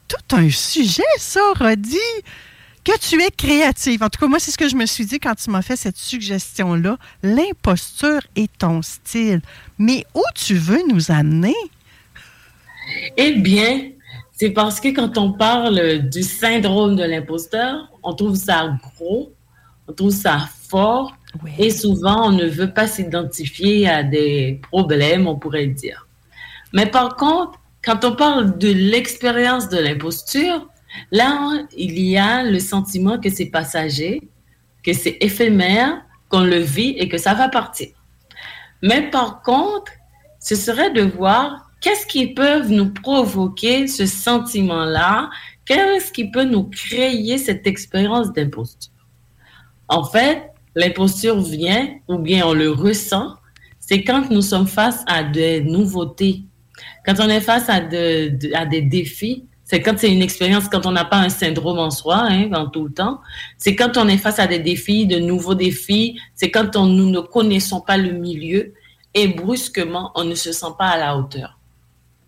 Tout un sujet, ça, Rodi, que tu es créative. En tout cas, moi, c'est ce que je me suis dit quand tu m'as fait cette suggestion-là. L'imposture et ton style. Mais où tu veux nous amener? Eh bien, c'est parce que quand on parle du syndrome de l'imposteur, on trouve ça gros, on trouve ça fort, et souvent, on ne veut pas s'identifier à des problèmes, on pourrait dire. Mais par contre, quand on parle de l'expérience de l'imposture, là, il y a le sentiment que c'est passager, que c'est éphémère, qu'on le vit et que ça va partir. Mais par contre, ce serait de voir qu'est-ce qui peut nous provoquer ce sentiment-là, qu'est-ce qui peut nous créer cette expérience d'imposture. En fait, l'imposture vient, ou bien on le ressent, c'est quand nous sommes face à des nouveautés. Quand on est face à, à des défis, c'est quand c'est une expérience, quand on n'a pas un syndrome en soi, hein, en tout le temps. C'est quand on est face à des défis, de nouveaux défis. C'est quand on, nous ne connaissons pas le milieu et brusquement, on ne se sent pas à la hauteur.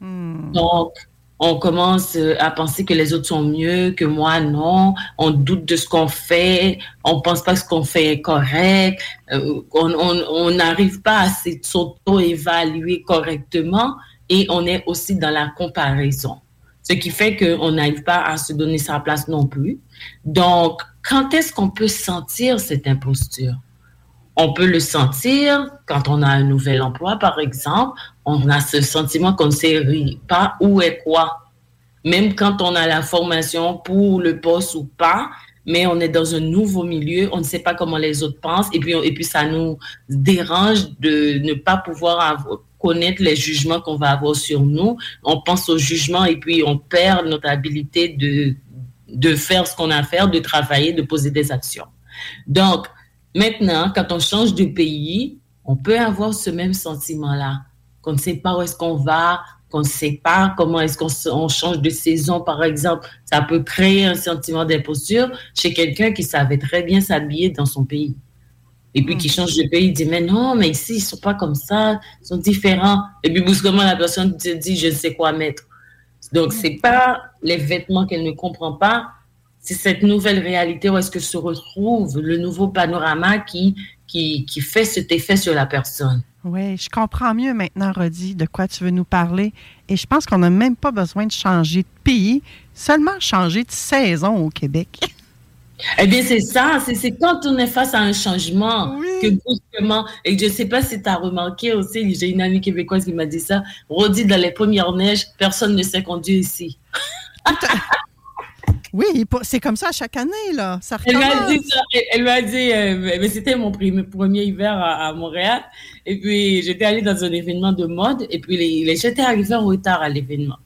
Hmm. Donc, on commence euh, à penser que les autres sont mieux, que moi non, on doute de ce qu'on fait, on pense pas que ce qu'on fait est correct, euh, on n'arrive pas à s'auto-évaluer correctement et on est aussi dans la comparaison. Ce qui fait qu'on n'arrive pas à se donner sa place non plus. Donc, quand est-ce qu'on peut sentir cette imposture? On peut le sentir quand on a un nouvel emploi, par exemple. On a ce sentiment qu'on ne sait pas où est quoi. Même quand on a la formation pour le poste ou pas, mais on est dans un nouveau milieu, on ne sait pas comment les autres pensent, et puis, et puis ça nous dérange de ne pas pouvoir connaître les jugements qu'on va avoir sur nous. On pense au jugement et puis on perd notre habilité de, de faire ce qu'on a à faire, de travailler, de poser des actions. Donc, Maintenant, quand on change de pays, on peut avoir ce même sentiment-là, qu'on ne sait pas où est-ce qu'on va, qu'on ne sait pas comment est-ce qu'on change de saison, par exemple. Ça peut créer un sentiment d'imposture chez quelqu'un qui savait très bien s'habiller dans son pays. Et puis qui change de pays, il dit, mais non, mais ici, ils ne sont pas comme ça, ils sont différents. Et puis brusquement, la personne te dit, je ne sais quoi mettre. Donc, ce n'est pas les vêtements qu'elle ne comprend pas, c'est cette nouvelle réalité où est-ce que se retrouve le nouveau panorama qui, qui, qui fait cet effet sur la personne. Oui, je comprends mieux maintenant, Rodi, de quoi tu veux nous parler. Et je pense qu'on n'a même pas besoin de changer de pays, seulement changer de saison au Québec. Eh bien, c'est ça. C'est quand on est face à un changement que brusquement, et je ne sais pas si tu as remarqué aussi, j'ai une amie québécoise qui m'a dit ça, Rodi, dans les premières neiges, personne ne sait conduire ici. Oui, c'est comme ça chaque année, là. Ça elle m'a dit, elle m'a dit euh, mais c'était mon premier hiver à, Montréal. Et puis, j'étais allée dans un événement de mode. Et puis, les, j'étais arrivée en retard à l'événement.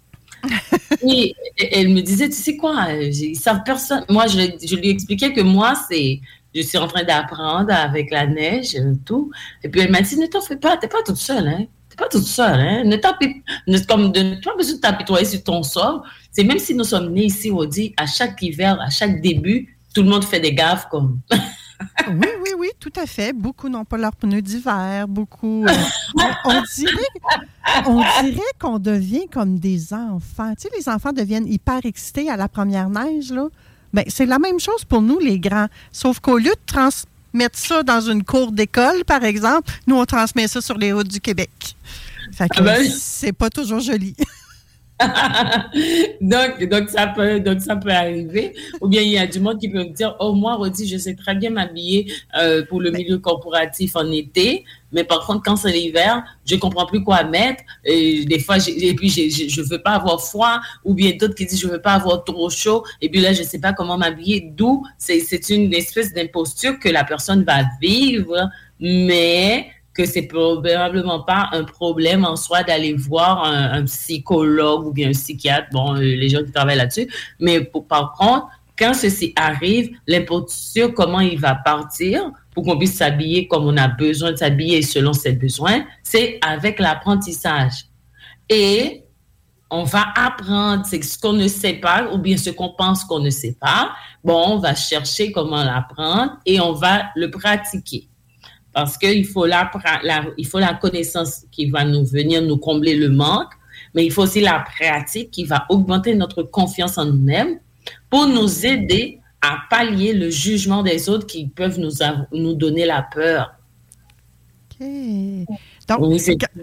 et, elle me disait, tu sais quoi, ils savent personne. Moi, je, je lui expliquais que moi, c'est, je suis en train d'apprendre avec la neige et tout. Et puis, elle m'a dit, ne t'en fais pas, t'es pas toute seule, hein. Pas toute seule, hein. Ne t'apitoie, comme de, pas besoin de t'apitoyer sur ton sort. C'est même si nous sommes nés ici, on dit, à chaque hiver, à chaque début, tout le monde fait des gaffes comme. oui, oui, oui, tout à fait. Beaucoup n'ont pas leurs pneus d'hiver. Beaucoup. Euh, on, dirait, on dirait qu'on devient comme des enfants. Tu sais, les enfants deviennent hyper excités à la première neige, là. Ben, c'est la même chose pour nous, les grands. Sauf qu'au lieu de trans mettre ça dans une cour d'école, par exemple. Nous, on transmet ça sur les routes du Québec. Fait que Ah ben. c'est pas toujours joli. donc, donc, ça peut, donc, ça peut arriver. Ou bien, il y a du monde qui peut me dire, oh, moi, Rodi, je sais très bien m'habiller euh, pour le milieu corporatif en été, mais par contre, quand c'est l'hiver, je comprends plus quoi mettre. Et des fois, et puis, je veux pas avoir froid. Ou bien d'autres qui disent, je veux pas avoir trop chaud. Et puis là, je sais pas comment m'habiller. D'où, c'est une espèce d'imposture que la personne va vivre, mais que c'est probablement pas un problème en soi d'aller voir un, psychologue ou bien un psychiatre, bon, euh, les gens qui travaillent là-dessus. Mais par contre, quand ceci arrive, l'imposture, comment il va partir pour qu'on puisse s'habiller comme on a besoin de s'habiller selon ses besoins, c'est avec l'apprentissage. Et on va apprendre ce qu'on ne sait pas ou bien ce qu'on pense qu'on ne sait pas. Bon, on va chercher comment l'apprendre et on va le pratiquer. Parce qu'il faut la, il faut la connaissance qui va nous venir nous combler le manque, mais il faut aussi la pratique qui va augmenter notre confiance en nous-mêmes pour nous aider à pallier le jugement des autres qui peuvent nous, nous donner la peur. OK. Donc, Oui,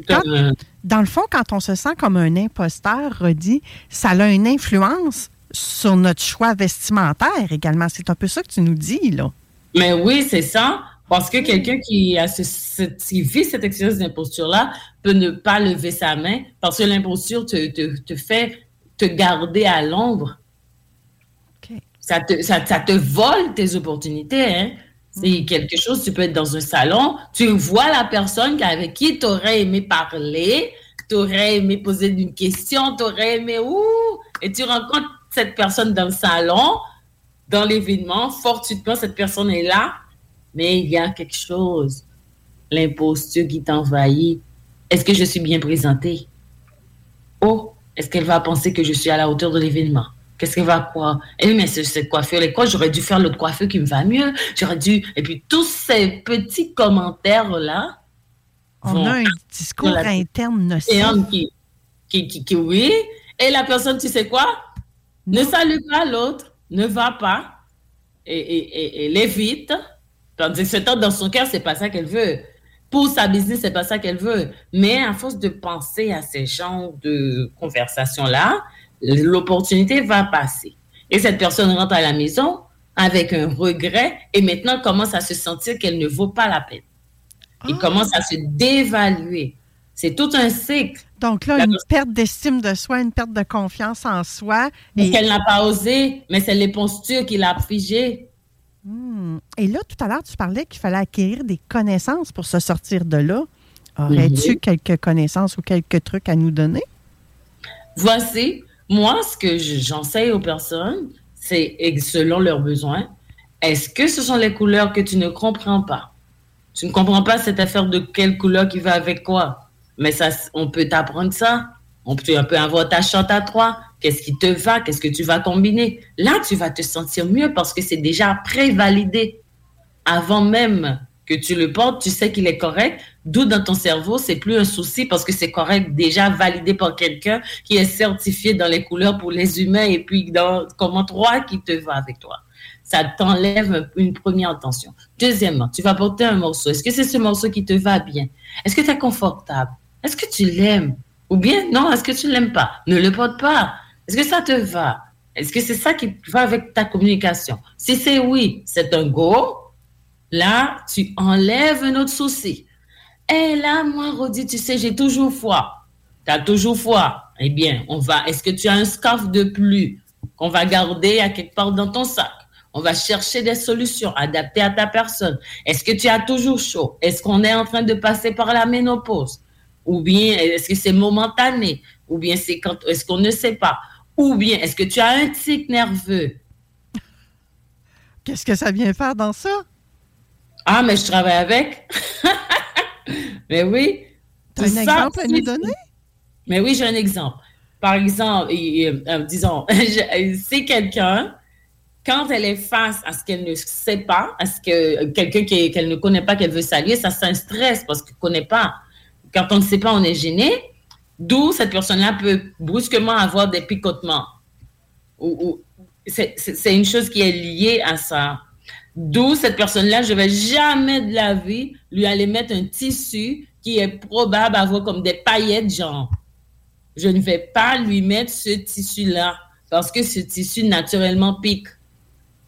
quand- un- dans le fond, quand on se sent comme un imposteur, Rodi, ça a une influence sur notre choix vestimentaire également. C'est un peu ça que tu nous dis, là. Mais oui, c'est ça. Parce que quelqu'un qui, a ce- ce- qui vit cette expérience d'imposture-là peut ne pas lever sa main parce que l'imposture te, te, te fait te garder à l'ombre. Ça, te, ça, ça te vole tes opportunités. Hein? C'est quelque chose, tu peux être dans un salon, tu vois la personne avec qui tu aurais aimé parler, tu aurais aimé poser une question, tu aurais aimé ouh, et tu rencontres cette personne dans le salon, dans l'événement, fortuitement, cette personne est là, mais il y a quelque chose, l'imposture qui t'envahit. Est-ce que je suis bien présentée? Oh, est-ce qu'elle va penser que je suis à la hauteur de l'événement? Qu'est-ce qu'elle va croire? Eh, mais c'est- cette coiffure, les quoi, j'aurais dû faire l'autre coiffure qui me va mieux. J'aurais dû. Et puis, tous ces petits commentaires-là. On a un discours la- interne nocif. qui, qui, qui, qui- oui. Et la personne, tu sais quoi? Ne salue pas l'autre, ne va pas, et, et, et, et l'évite. Tandis que ce temps dans son cœur, c'est pas ça qu'elle veut. Pour sa business, c'est pas ça qu'elle veut. Mais à force de penser à ces genres de conversations-là, l'opportunité va passer. Et cette personne rentre à la maison avec un regret et maintenant commence à se sentir qu'elle ne vaut pas la peine. Il commence à se dévaluer. C'est tout un cycle. Donc là, La une perte d'estime de soi, une perte de confiance en soi. Parce qu'elle n'a pas osé, mais c'est les postures qui l'a figé. Hmm. Et là, tout à l'heure, tu parlais qu'il fallait acquérir des connaissances pour se sortir de là. Aurais-tu Mhm. quelques connaissances ou quelques trucs à nous donner? Voici, moi, ce que je- j'enseigne aux personnes, c'est selon leurs besoins. Est-ce que ce sont les couleurs que tu ne comprends pas? Tu ne comprends pas cette affaire de quelle couleur qui va avec quoi? Mais ça, on peut t'apprendre ça. On peut, on peut avoir ta chante à trois. Qu'est-ce qui te va? Qu'est-ce que tu vas combiner? Là, tu vas te sentir mieux parce que c'est déjà prévalidé. Avant même que tu le portes, tu sais qu'il est correct. D'où dans ton cerveau, c'est plus un souci parce que c'est correct, déjà validé par quelqu'un qui est certifié dans les couleurs pour les humains et puis dans comment trois qui te va avec toi. Ça t'enlève une première tension. Deuxièmement, tu vas porter un morceau. Est-ce que c'est ce morceau qui te va bien? Est-ce que tu es confortable? Est-ce que tu l'aimes? Ou bien, non, est-ce que tu ne l'aimes pas? Ne le porte pas. Est-ce que ça te va? Est-ce que c'est ça qui va avec ta communication? Si c'est oui, c'est un go. Là, tu enlèves un autre souci. Et là, moi, Rodi, tu sais, j'ai toujours foi. Tu as toujours foi. Eh bien, on va. Est-ce que tu as un scarf de plus qu'on va garder à quelque part dans ton sac? On va chercher des solutions adaptées à ta personne. Est-ce que tu as toujours chaud? Est-ce qu'on est en train de passer par la ménopause? Ou bien est-ce que c'est momentané? Ou bien c'est quand est-ce qu'on ne sait pas? Ou bien est-ce que tu as un tic nerveux? Qu'est-ce que ça vient faire dans ça? Ah, mais je travaille avec. mais oui. T'as Tout un ça, exemple à nous donner? Mais oui, j'ai un exemple. Par exemple, et, et, euh, disons, c'est quelqu'un, quand elle est face à ce qu'elle ne sait pas, à ce que quelqu'un qui- qu'elle ne connaît pas, qu'elle veut saluer, ça c'est un stress parce qu'elle ne connaît pas. Quand on ne sait pas, on est gêné. D'où cette personne-là peut brusquement avoir des picotements. Ou, c'est une chose qui est liée à ça. D'où cette personne-là, je vais jamais de la vie lui aller mettre un tissu qui est probable à avoir comme des paillettes, genre. Je ne vais pas lui mettre ce tissu-là parce que ce tissu naturellement pique.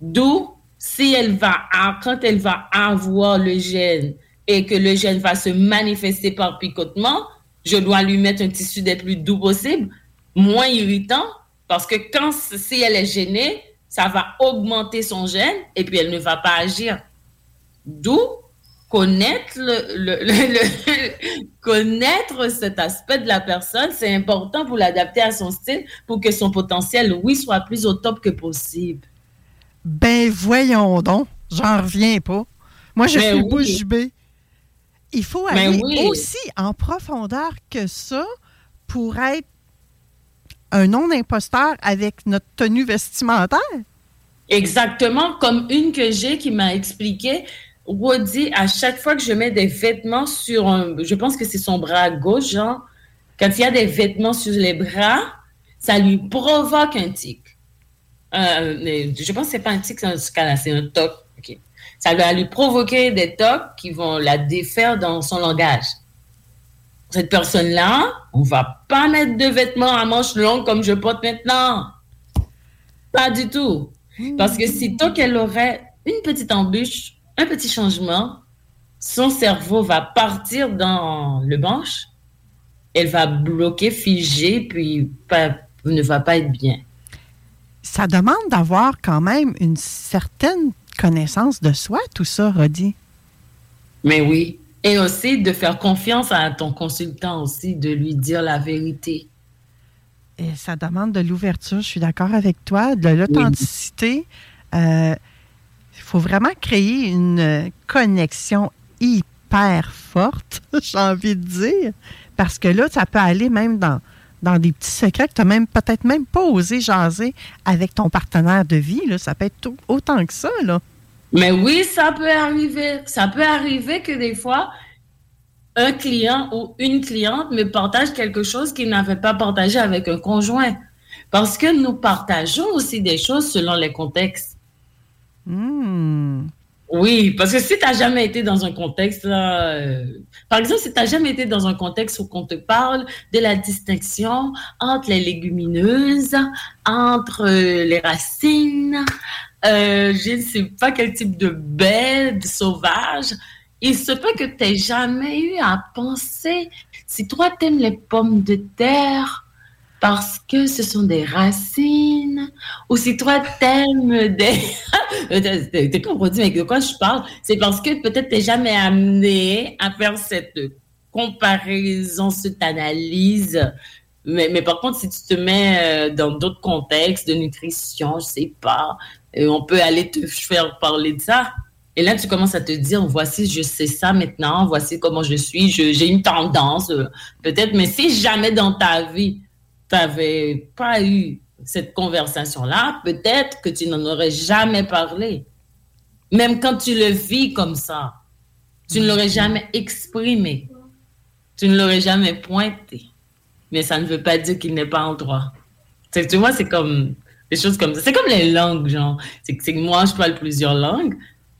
D'où, si elle va, quand elle va avoir le gène et que le gène va se manifester par picotement, je dois lui mettre un tissu des plus doux possible, moins irritant, parce que quand, si elle est gênée, ça va augmenter son gène et puis elle ne va pas agir. D'où connaître, le, connaître cet aspect de la personne, c'est important pour l'adapter à son style, pour que son potentiel, oui, soit plus au top que possible. Ben voyons donc, j'en reviens pas. Moi, je ben suis bouche bée. Il faut ben aller aussi en profondeur que ça pour être un non-imposteur avec notre tenue vestimentaire? Exactement, comme une que j'ai qui m'a expliqué. Wody, à chaque fois que je mets des vêtements sur un, je pense que c'est son bras gauche, genre, quand il y a des vêtements sur les bras, ça lui provoque un tic. Euh, je pense que c'est pas un tic dans ce cas-là, c'est un toc. Ça va lui provoquer des tocs qui vont la défaire dans son langage cette personne-là, on va pas mettre de vêtements à manches longues comme je porte maintenant. Pas du tout. Parce que sitôt qu'elle aurait une petite embûche, un petit changement, son cerveau va partir dans le manche, elle va bloquer, figer, puis pas, ne va pas être bien. Ça demande d'avoir quand même une certaine connaissance de soi, tout ça, Rodi. Mais oui. Et aussi de faire confiance à ton consultant aussi, de lui dire la vérité. Et ça demande de l'ouverture, je suis d'accord avec toi, de l'authenticité. Euh, il faut vraiment créer une connexion hyper forte, j'ai envie de dire. Parce que là, ça peut aller même dans, dans des petits secrets que tu n'as même peut-être même pas osé jaser avec ton partenaire de vie. Là. Ça peut être autant que ça. Là. Mais oui, ça peut arriver. Ça peut arriver que des fois, un client ou une cliente me partage quelque chose qu'il n'avait pas partagé avec un conjoint. Parce que nous partageons aussi des choses selon les contextes. Hmm. Oui, parce que si tu n'as jamais été dans un contexte, euh, par exemple, si tu n'as jamais été dans un contexte où on te parle de la distinction entre les légumineuses, entre euh, les racines, euh, je ne sais pas quel type de bête sauvage. Il se peut que tu n'aies jamais eu à penser, si toi tu aimes les pommes de terre parce que ce sont des racines, ou si toi t'aimes des... T'es compris, mais de quoi je parle? C'est parce que peut-être tu n'es jamais amené à faire cette comparaison, cette analyse mais, mais, par contre, si tu te mets euh, dans d'autres contextes de nutrition, je sais pas, et on peut aller te faire parler de ça. Et là, tu commences à te dire, voici, je sais ça maintenant, voici comment je suis, j'ai une tendance, euh, peut-être, mais si jamais dans ta vie, tu n'avais pas eu cette conversation-là, peut-être que tu n'en aurais jamais parlé. Même quand tu le vis comme ça, tu ne l'aurais jamais exprimé. Tu ne l'aurais jamais pointé. Mais ça ne veut pas dire qu'il n'est pas en droit. Tu vois, c'est comme des choses comme ça. C'est comme les langues, genre. C'est que moi, je parle plusieurs langues.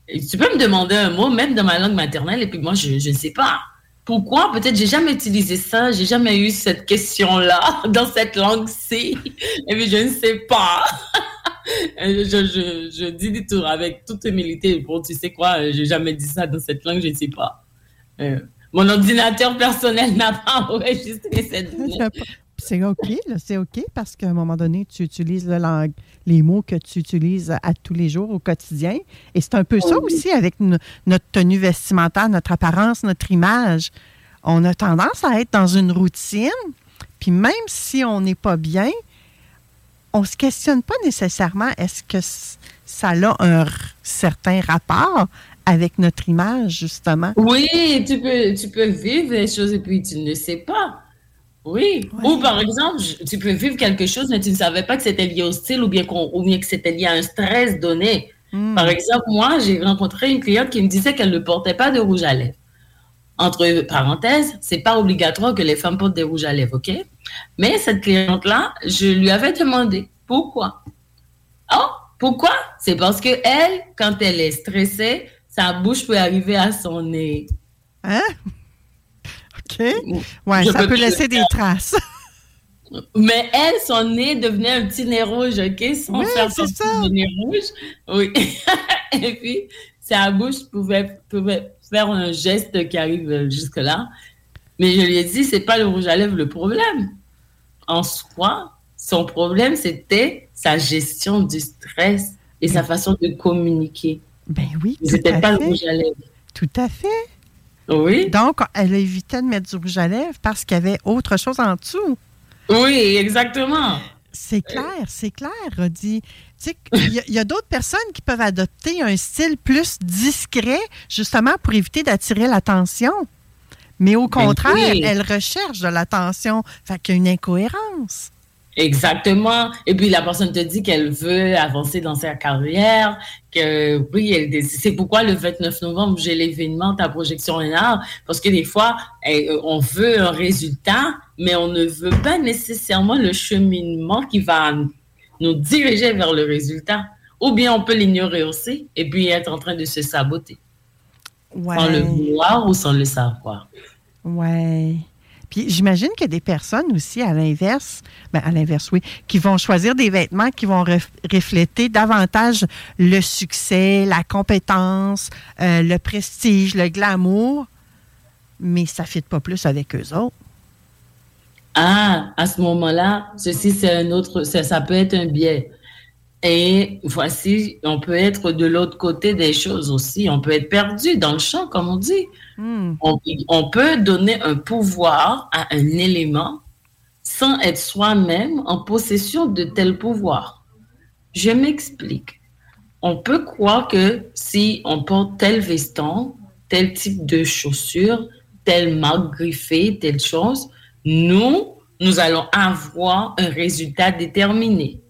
Et tu peux me demander un mot, même dans ma langue maternelle, et puis moi, je ne sais pas. Pourquoi? Peut-être j'ai jamais utilisé ça, j'ai jamais eu cette question-là dans cette langue-ci. Et puis je ne sais pas. je, je, je, dis du tout avec toute humilité. Bon, tu sais quoi, j'ai jamais dit ça dans cette langue, je ne sais pas. Euh, mon ordinateur personnel n'a pas enregistré cette C'est OK, c'est OK parce qu'à un moment donné, tu utilises le les mots que tu utilises à tous les jours, au quotidien. Et c'est un peu ça aussi avec notre tenue vestimentaire, notre apparence, notre image. On a tendance à être dans une routine, puis même si on n'est pas bien, on ne se questionne pas nécessairement est-ce que ça a un certain rapport avec notre image, justement. Oui, tu peux, tu peux vivre les choses et puis tu ne sais pas. Oui. Ou par exemple, tu peux vivre quelque chose, mais tu ne savais pas que c'était lié au style ou bien, ou bien que c'était lié à un stress donné. Hmm. Par exemple, moi, j'ai rencontré une cliente qui me disait qu'elle ne portait pas de rouge à lèvres. Entre parenthèses, c'est pas obligatoire que les femmes portent des rouges à lèvres, OK? Mais cette cliente-là, je lui avais demandé pourquoi. Oh, Pourquoi? C'est parce que elle, quand elle est stressée, sa bouche peut arriver à son nez. Hein? OK. Ouais, ça peut laisser des traces. Mais elle, son nez devenait un petit nez rouge, OK? Sans Oui, faire c'est son ça. petit nez rouge. Oui. Et puis, sa bouche pouvait, pouvait faire un geste qui arrive jusque-là. Mais je lui ai dit, c'est pas le rouge à lèvres le problème. En soi, son problème, c'était sa gestion du stress et sa façon de communiquer. Ben oui, C'était à pas le rouge à lèvres. Tout à fait. Oui. Donc, elle évitait de mettre du rouge à lèvres parce qu'il y avait autre chose en dessous. Oui, exactement. C'est clair, c'est clair, sais, il y a, d'autres personnes qui peuvent adopter un style plus discret, justement pour éviter d'attirer l'attention. Mais au Ben contraire, oui. elles recherchent de l'attention. Fait qu'il y a une incohérence. Exactement. Et puis la personne te dit qu'elle veut avancer dans sa carrière, que oui, elle décide. C'est pourquoi le 29 novembre, j'ai l'événement Ta projection en art, parce que des fois, eh, euh, on veut un résultat, mais on ne veut pas nécessairement le cheminement qui va nous diriger vers le résultat. Ou bien on peut l'ignorer aussi et puis être en train de se saboter. Ouais. Sans le vouloir ou sans le savoir. Ouais. J'imagine qu'il y a des personnes aussi, à l'inverse, ben à l'inverse, oui, qui vont choisir des vêtements qui vont ref- refléter davantage le succès, la compétence, euh, le prestige, le glamour, mais ça ne fit pas plus avec eux autres. Ah, à ce moment-là, ceci, c'est un autre, ça, ça peut être un biais. Et voici, on peut être de l'autre côté des choses aussi. On peut être perdu dans le champ, comme on dit. Hmm. On, on peut donner un pouvoir à un élément sans être soi-même en possession de tel pouvoir. Je m'explique. On peut croire que si on porte tel veston, tel type de chaussures, telle marque griffée, telle chose, nous, nous allons avoir un résultat déterminé.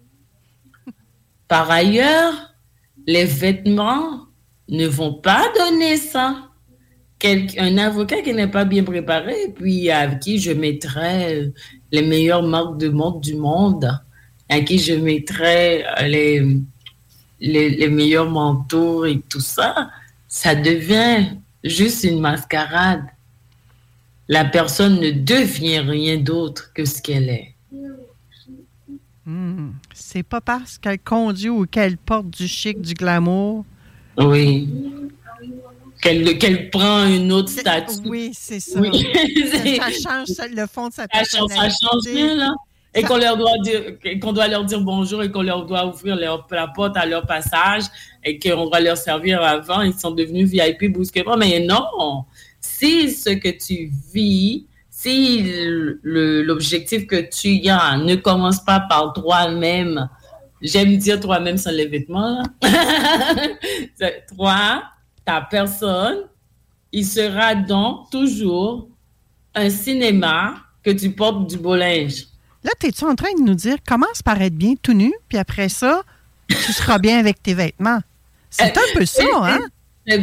Par ailleurs, les vêtements ne vont pas donner ça. Un avocat qui n'est pas bien préparé, puis à qui je mettrais euh, les meilleures marques de mode du monde, à qui je mettrais euh, les, les, les meilleurs manteaux et tout ça, ça devient juste une mascarade. La personne ne devient rien d'autre que ce qu'elle est. C'est pas parce qu'elle conduit ou qu'elle porte du chic, du glamour. Oui. Qu'elle prend une autre statue. Oui, c'est ça. Oui. ça, ça change ça- le fond de sa change, ça personnalité. change bien, là. Et qu'on leur doit dire, qu'on doit leur dire bonjour et qu'on leur doit ouvrir leur, la porte à leur passage et qu'on va leur servir avant. Ils sont devenus VIP brusquement. Mais non! Si ce que tu vis, si l'objectif que tu as ne commence pas par toi-même, j'aime dire toi-même sans les vêtements, toi, ta personne, il sera donc toujours un cinéma que tu portes du beau linge. Là, es-tu en train de nous dire commence par être bien tout nu, puis après ça, tu seras bien avec tes vêtements? C'est un peu ça, hein?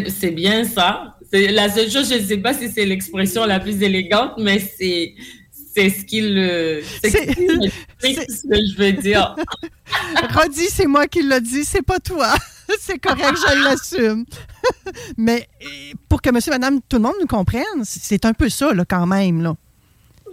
C'est bien ça. C'est la seule chose, je ne sais pas si c'est l'expression la plus élégante, mais c'est c'est ce qu'il c'est ce que je veux dire. Rodi, c'est moi qui l'ai dit, c'est pas toi. c'est correct, je l'assume. Mais pour que monsieur, madame, tout le monde nous comprenne, c'est un peu ça, là, quand même, là.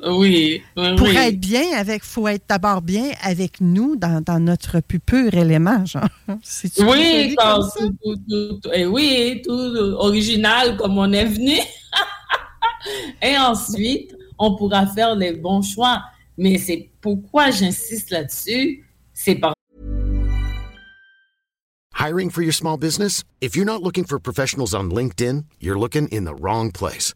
Oui. oui, Pour oui. être bien avec, faut être d'abord bien avec nous dans, dans notre plus pur élément, genre. Oui, joli quand comme ça? tout, tout, tout- tout- eh oui, tout original comme on est venu. Et ensuite, on pourra faire les bons choix. Mais c'est pourquoi j'insiste là-dessus, c'est parce Hiring for your small business? If you're not looking for professionals on LinkedIn, you're looking in the wrong place.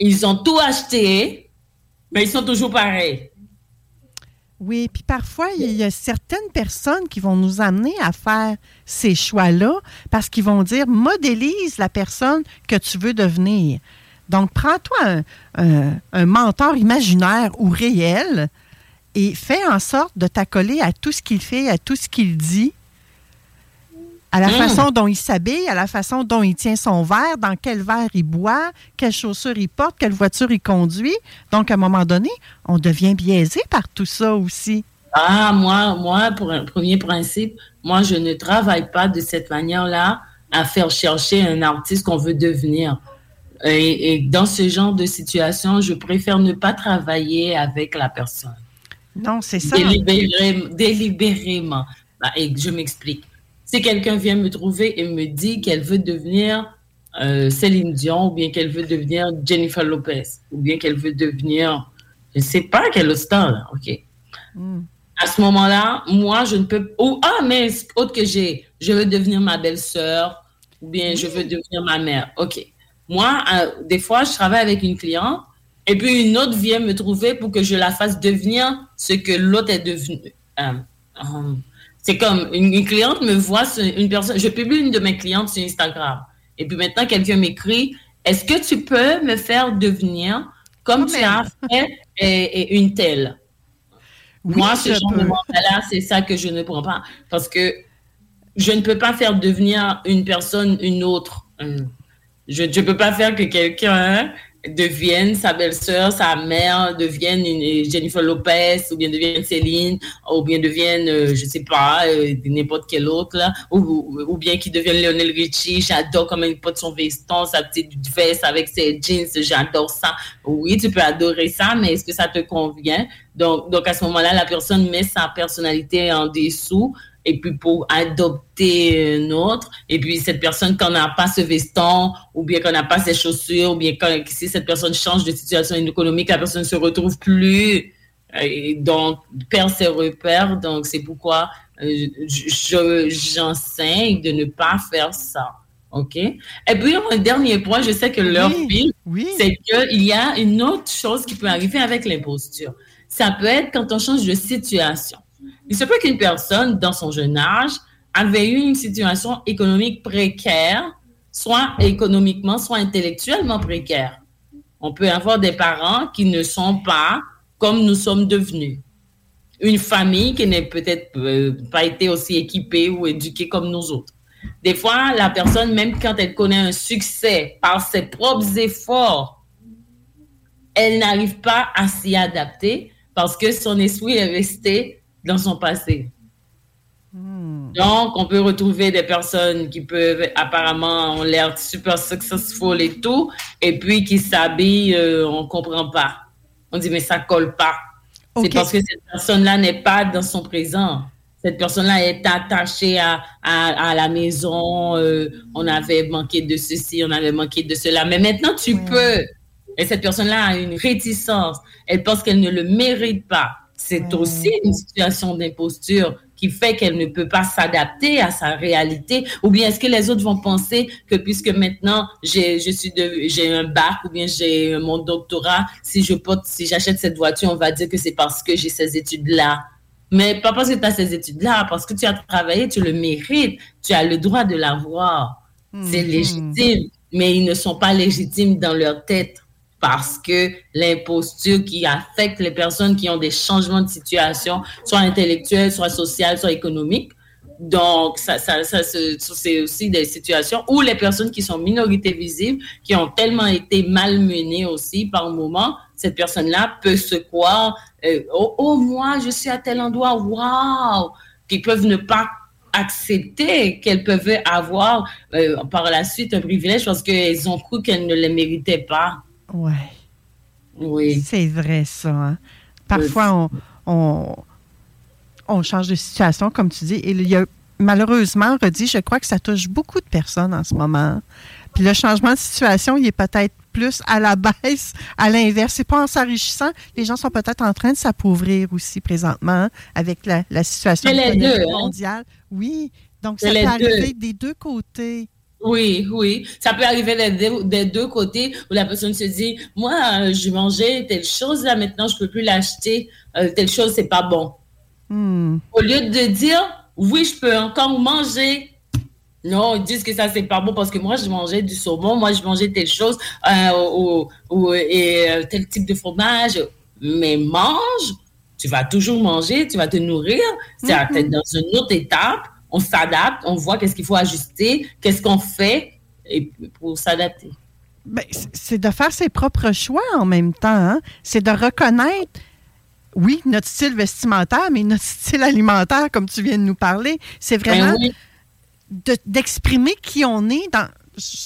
Qu'ils ont tout acheté, mais ils sont toujours pareils. Oui, puis parfois, il y a certaines personnes qui vont nous amener à faire ces choix-là parce qu'ils vont dire modélise la personne que tu veux devenir. Donc, prends-toi un, un, mentor imaginaire ou réel et fais en sorte de t'accoler à tout ce qu'il fait, à tout ce qu'il dit, à la Hmm. façon dont il s'habille, à la façon dont il tient son verre, dans quel verre il boit, quelles chaussures il porte, quelle voiture il conduit. Donc, à un moment donné, on devient biaisé par tout ça aussi. Ah, moi, moi, pour un premier principe, moi, je ne travaille pas de cette manière-là à faire chercher un artiste qu'on veut devenir. Et, et dans ce genre de situation, je préfère ne pas travailler avec la personne. Non, c'est ça. Délibéré- délibérément. Bah, et je m'explique. Si quelqu'un vient me trouver et me dit qu'elle veut devenir euh, Céline Dion, ou bien qu'elle veut devenir Jennifer Lopez, ou bien qu'elle veut devenir, je ne sais pas autre star, là, OK. À ce moment-là, moi, je ne peux ou ah, mais autre que j'ai, je veux devenir ma belle-sœur, ou bien je veux devenir ma mère. OK. Moi, euh, des fois, je travaille avec une cliente, et puis une autre vient me trouver pour que je la fasse devenir ce que l'autre est devenu. Euh, euh, c'est comme une, une cliente me voit, sur une personne, je publie une de mes clientes sur Instagram. Et puis maintenant, quelqu'un m'écrit, est-ce que tu peux me faire devenir comme tu as fait et, et une telle? Moi, ce genre de mental-là, c'est ça que je ne prends pas. Parce que je ne peux pas faire devenir une personne une autre. Hum. Je ne peux pas faire que quelqu'un devienne sa belle-sœur, sa mère, devienne une Jennifer Lopez, ou bien devienne Céline, ou bien devienne, euh, je sais pas, euh, n'importe quel autre, là, ou, ou- ou bien qu'il devienne Lionel Richie. J'adore comment il porte son veston, sa petite veste avec ses jeans, j'adore ça. Oui, tu peux adorer ça, mais est-ce que ça te convient? Donc, donc à ce moment-là, la personne met sa personnalité en dessous et puis pour adopter un autre. Et puis cette personne, quand on n'a pas ce veston, ou bien qu'on n'a pas ses chaussures, ou bien quand, si cette personne change de situation économique, la personne ne se retrouve plus. Et donc, perd ses repères. Donc, c'est pourquoi euh, je- j'enseigne de ne pas faire ça. OK? Et puis, un dernier point, je sais que l'heure file, c'est qu'il y a une autre chose qui peut arriver avec l'imposture. Ça peut être quand on change de situation. Il se peut qu'une personne, dans son jeune âge, avait eu une situation économique précaire, soit économiquement, soit intellectuellement précaire. On peut avoir des parents qui ne sont pas comme nous sommes devenus. Une famille qui n'est peut-être euh, pas été aussi équipée ou éduquée comme nous autres. Des fois, la personne, même quand elle connaît un succès par ses propres efforts, elle n'arrive pas à s'y adapter parce que son esprit est resté dans son passé. Donc, on peut retrouver des personnes qui peuvent apparemment ont l'air super successful et tout, et puis qui s'habillent, euh, on comprend pas. On dit, mais ça colle pas. C'est parce que cette personne-là n'est pas dans son présent. Cette personne-là est attachée à, à, à la maison. euh, on avait manqué de ceci, on avait manqué de cela. Mais maintenant, tu peux. Et cette personne-là a une réticence. Elle pense qu'elle ne le mérite pas. C'est aussi une situation d'imposture qui fait qu'elle ne peut pas s'adapter à sa réalité. Ou bien est-ce que les autres vont penser que puisque maintenant j'ai je suis de j'ai un bac ou bien j'ai mon doctorat, si je porte si j'achète cette voiture, on va dire que c'est parce que j'ai ces études là. Mais pas parce que tu as ces études là, parce que tu as travaillé, tu le mérites, tu as le droit de l'avoir. C'est légitime, mais ils ne sont pas légitimes dans leur tête parce que l'imposture qui affecte les personnes qui ont des changements de situation, soit intellectuels, soit sociales, soit économiques. Donc, ça, ça, c'est aussi des situations où les personnes qui sont minorités visibles, qui ont tellement été malmenées aussi par moment, cette personne-là peut se croire, euh, oh, oh, moi, je suis à tel endroit, waouh, qui peuvent ne pas accepter qu'elles peuvent avoir euh, par la suite un privilège parce qu'elles ont cru qu'elles ne le méritaient pas. Ouais. Oui. C'est vrai, ça. hein. Parfois, on, on, on change de situation, comme tu dis. Et il y a, malheureusement, redit, je crois que ça touche beaucoup de personnes en ce moment. Puis le changement de situation, il est peut-être plus à la baisse, à l'inverse. C'est pas en s'enrichissant. Les gens sont peut-être en train de s'appauvrir aussi présentement hein, avec la, la situation hein. mondiale. Oui, donc ça peut deux. arriver des deux côtés. Oui, oui. Ça peut arriver des deux, des deux côtés où la personne se dit, moi, euh, je mangeais telle chose, là, maintenant, je peux plus l'acheter. Euh, telle chose, c'est pas bon. Hmm. Au lieu de dire, oui, je peux encore manger. Non, ils disent que ça, c'est pas bon parce que moi, je mangeais du saumon, moi, je mangeais telle chose, euh, ou, ou- et euh, tel type de fromage. Mais mange, tu vas toujours manger, tu vas te nourrir. C'est à- t'es dans une autre étape. On s'adapte, on voit qu'est-ce qu'il faut ajuster, qu'est-ce qu'on fait et pour s'adapter. Ben, c'est de faire ses propres choix en même temps. hein. C'est de reconnaître, oui, notre style vestimentaire, mais notre style alimentaire, comme tu viens de nous parler. C'est vraiment Ben de- d'exprimer qui on est dans,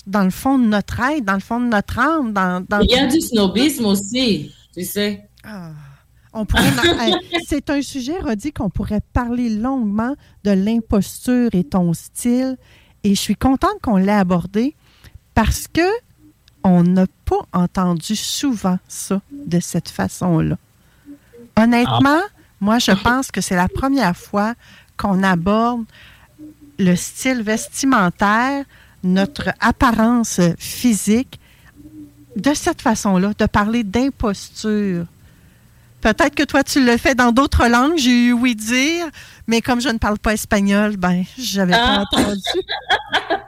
dans le fond de notre être, dans le fond de notre âme. Dans, dans Il y a du snobisme aussi, tu sais. C'est un sujet, Rodi, qu'on pourrait parler longuement de l'imposture et ton style. Et je suis contente qu'on l'ait abordé parce que on n'a pas entendu souvent ça de cette façon-là. Honnêtement, moi, je pense que c'est la première fois qu'on aborde le style vestimentaire, notre apparence physique, de cette façon-là, de parler d'imposture. Peut-être que toi, tu le fais dans d'autres langues, j'ai eu oui dire, mais comme je ne parle pas espagnol, ben, j'avais Ah. pas entendu.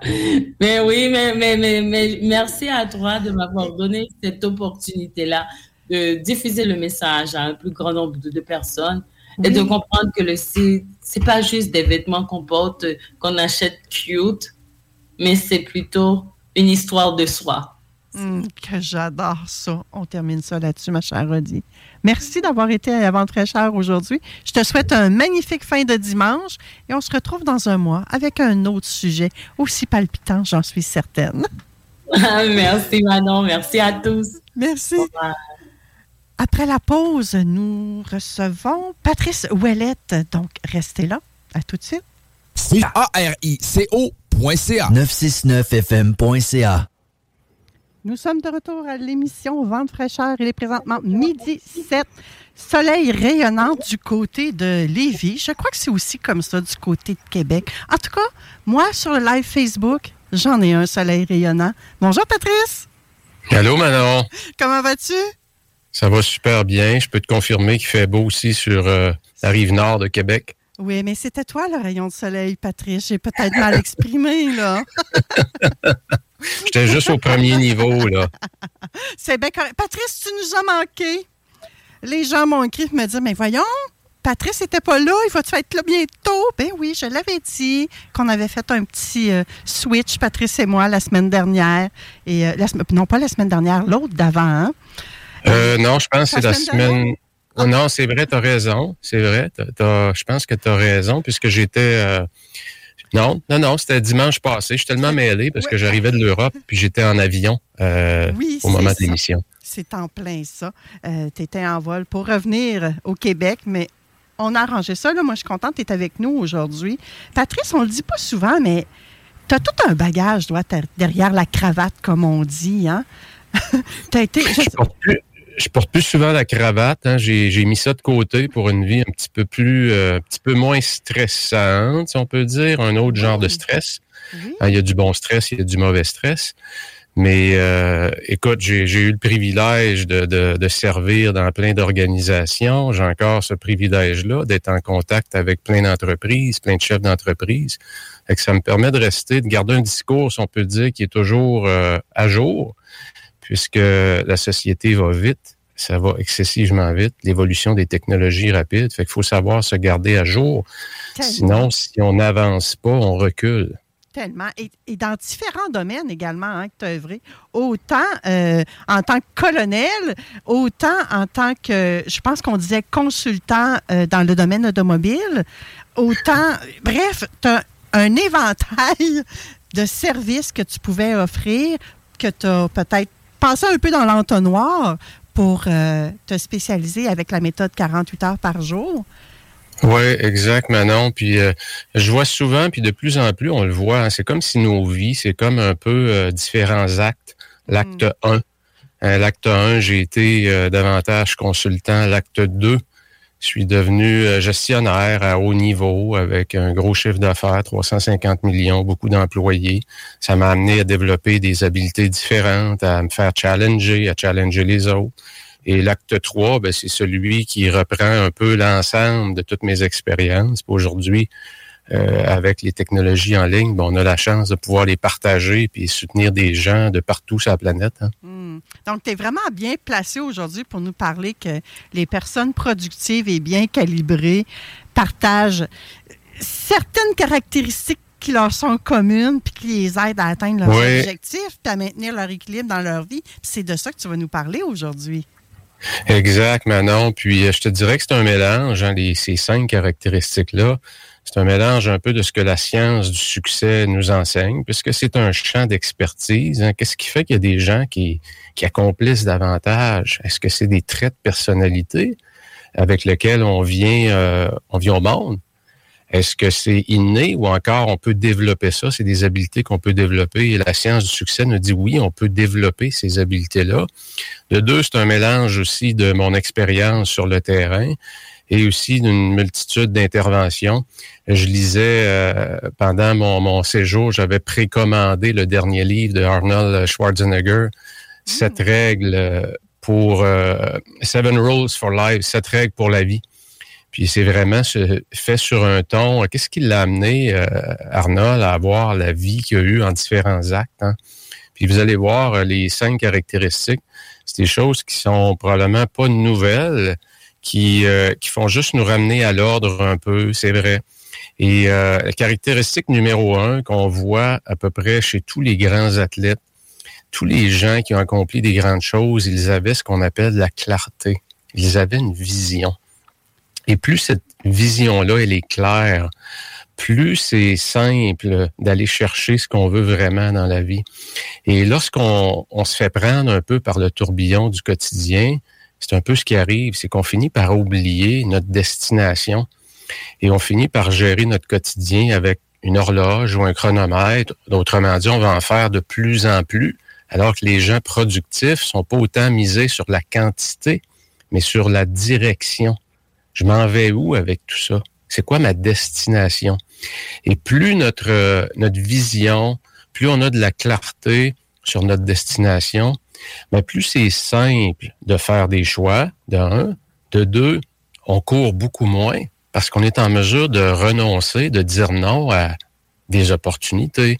Mais oui, mais, mais, mais, mais merci à toi de m'avoir donné cette opportunité-là de diffuser le message à un plus grand nombre de, de personnes et de comprendre que le c'est c'est pas juste des vêtements qu'on porte, qu'on achète cute, mais c'est plutôt une histoire de soi. Hum, que j'adore ça. On termine ça là-dessus, ma chère Rodi. Merci d'avoir été à Avant très cher aujourd'hui. Je te souhaite un magnifique fin de dimanche et on se retrouve dans un mois avec un autre sujet aussi palpitant, j'en suis certaine. merci Manon, merci à tous. Merci. Après la pause, nous recevons Patrice Ouellette. Donc, restez là. À tout de suite. C-A-R-I-C-O.ca 969fm.ca Nous sommes de retour à l'émission Vente fraîcheur. Il est présentement midi 7. Soleil rayonnant du côté de Lévis. Je crois que c'est aussi comme ça du côté de Québec. En tout cas, moi, sur le live Facebook, j'en ai un soleil rayonnant. Bonjour, Patrice. Allô, Manon. Comment vas-tu? Ça va super bien. Je peux te confirmer qu'il fait beau aussi sur euh, la rive nord de Québec. Oui, mais c'était toi le rayon de soleil, Patrice. J'ai peut-être mal exprimé, là. J'étais juste au premier niveau, là. C'est bien correct. Patrice, tu nous as manqué. Les gens m'ont écrit pour me dire, mais voyons, Patrice n'était pas là, il va-tu être là bientôt? Ben oui, je l'avais dit qu'on avait fait un petit euh, switch, Patrice et moi, la semaine dernière. Et, euh, la non, pas la semaine dernière, l'autre d'avant. hein. Euh, non, je pense que c'est La semaine semaine. Oh, non, c'est vrai, t'as raison. C'est vrai. je pense que tu as raison, puisque j'étais. Euh, Non, non, non, c'était dimanche passé. Je suis tellement mêlé parce que j'arrivais de l'Europe, puis j'étais en avion euh, Oui, au moment de l'émission. C'est en plein ça. tu étais en vol pour revenir au Québec, mais on a arrangé ça. Là. Moi, je suis contente que tu es avec nous aujourd'hui. Patrice, on le dit pas souvent, mais tu as tout un bagage toi, derrière la cravate, comme on dit. Hein? as été. je Je porte plus souvent la cravate. hein. J'ai j'ai mis ça de côté pour une vie un petit peu plus, euh, un petit peu moins stressante, si on peut dire, un autre genre de stress. Hein, Il y a du bon stress, il y a du mauvais stress. Mais euh, écoute, j'ai j'ai eu le privilège de, de, de servir dans plein d'organisations. J'ai encore ce privilège-là d'être en contact avec plein d'entreprises, plein de chefs d'entreprise. Ça me permet de rester, de garder un discours, si on peut dire, qui est toujours euh, à jour, puisque la société va vite, ça va excessivement vite, l'évolution des technologies rapide. Fait qu'il faut savoir se garder à jour. Sinon, si on n'avance pas, on recule. Tellement. Et, et dans différents domaines également hein, que tu as œuvré, autant euh, en tant que colonel, autant en tant que, je pense qu'on disait consultant euh, dans le domaine automobile, autant, bref, tu as un éventail de services que tu pouvais offrir, que tu as peut-être pensé un peu dans l'entonnoir pour euh, te spécialiser avec la méthode 48 heures par jour. Oui, exact, Manon. Puis euh, je vois souvent, puis de plus en plus, on le voit, hein, c'est comme si nos vies, c'est comme un peu euh, différents actes. L'acte 1. Hmm. L'acte 1, j'ai été davantage consultant. L'acte 2, je suis devenu gestionnaire à haut niveau avec un gros chiffre d'affaires, 350 millions, beaucoup d'employés. Ça m'a amené à développer des habiletés différentes, à me faire challenger, à challenger les autres. Et l'acte 3, ben, c'est celui qui reprend un peu l'ensemble de toutes mes expériences. Aujourd'hui, euh, avec les technologies en ligne, ben, on a la chance de pouvoir les partager et soutenir des gens de partout sur la planète. Hein. Hmm. Donc, tu es vraiment bien placé aujourd'hui pour nous parler que les personnes productives et bien calibrées partagent certaines caractéristiques qui leur sont communes puis qui les aident à atteindre leurs objectifs puis à maintenir leur équilibre dans leur vie. C'est de ça que tu vas nous parler aujourd'hui. Exact, Manon. Puis euh, je te dirais que c'est un mélange, hein, ces cinq caractéristiques-là. C'est un mélange un peu de ce que la science du succès nous enseigne, puisque c'est un champ d'expertise. Hein. Qu'est-ce qui fait qu'il y a des gens qui, qui accomplissent davantage? Est-ce que c'est des traits de personnalité avec lesquels on vient, euh, on vient au monde? Est-ce que c'est inné ou encore on peut développer ça? C'est des habiletés qu'on peut développer et la science du succès nous dit oui, on peut développer ces habiletés-là. De deux, c'est un mélange aussi de mon expérience sur le terrain et aussi d'une multitude d'interventions. Je lisais euh, pendant mon, mon séjour, j'avais précommandé le dernier livre de Arnold Schwarzenegger, Sept règles pour euh, Seven Rules for Life, sept règles pour la vie. Puis c'est vraiment fait sur un ton. Qu'est-ce qui l'a amené, euh, Arnold, à avoir la vie qu'il a eue en différents actes? Hein? Puis vous allez voir euh, les cinq caractéristiques. C'est des choses qui sont probablement pas nouvelles, qui, euh, qui font juste nous ramener à l'ordre un peu, c'est vrai. Et la caractéristique numéro un qu'on voit à peu près chez tous les grands athlètes, tous les gens qui ont accompli des grandes choses, ils avaient ce qu'on appelle la clarté. Ils avaient une vision. Et plus cette vision-là, elle est claire, plus c'est simple d'aller chercher ce qu'on veut vraiment dans la vie. Et lorsqu'on on se fait prendre un peu par le tourbillon du quotidien, c'est un peu ce qui arrive, c'est qu'on finit par oublier notre destination et on finit par gérer notre quotidien avec une horloge ou un chronomètre. Autrement dit, on va en faire de plus en plus, alors que les gens productifs sont pas autant misés sur la quantité, mais sur la direction. Je m'en vais où avec tout ça? C'est quoi ma destination? Et plus notre, euh, notre vision, plus on a de la clarté sur notre destination, mais ben, plus c'est simple de faire des choix, de un. De deux, on court beaucoup moins parce qu'on est en mesure de renoncer, de dire non à des opportunités,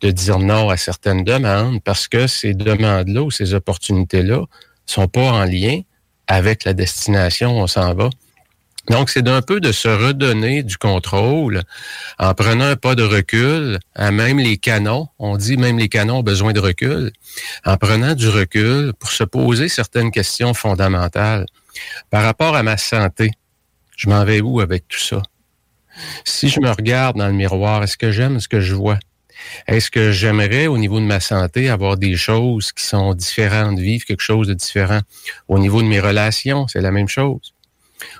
de dire non à certaines demandes parce que ces demandes-là ou ces opportunités-là sont pas en lien avec la destination où on s'en va. Donc, c'est d'un peu de se redonner du contrôle en prenant un pas de recul, à même les canons, on dit même les canons ont besoin de recul, en prenant du recul pour se poser certaines questions fondamentales. Par rapport à ma santé, je m'en vais où avec tout ça? Si je me regarde dans le miroir, est-ce que j'aime ce que je vois? Est-ce que j'aimerais, au niveau de ma santé, avoir des choses qui sont différentes, vivre quelque chose de différent? Au niveau de mes relations, c'est la même chose.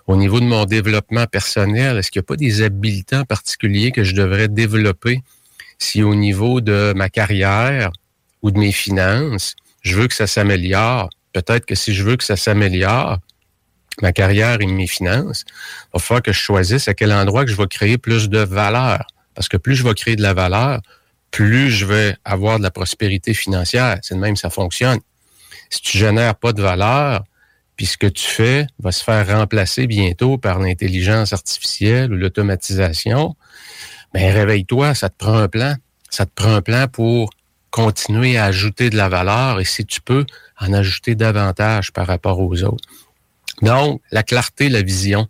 Au niveau de mon développement personnel, est-ce qu'il n'y a pas des habiletés particuliers que je devrais développer? Si au niveau de ma carrière ou de mes finances, je veux que ça s'améliore? Peut-être que si je veux que ça s'améliore, ma carrière et mes finances, il va falloir que je choisisse à quel endroit que je vais créer plus de valeur. Parce que plus je vais créer de la valeur, plus je vais avoir de la prospérité financière. C'est de même, ça fonctionne. Si tu génères pas de valeur, puis ce que tu fais va se faire remplacer bientôt par l'intelligence artificielle ou l'automatisation, ben réveille-toi, ça te prend un plan. Ça te prend un plan pour continuer à ajouter de la valeur et si tu peux, en ajouter davantage par rapport aux autres. Donc, la clarté, la vision.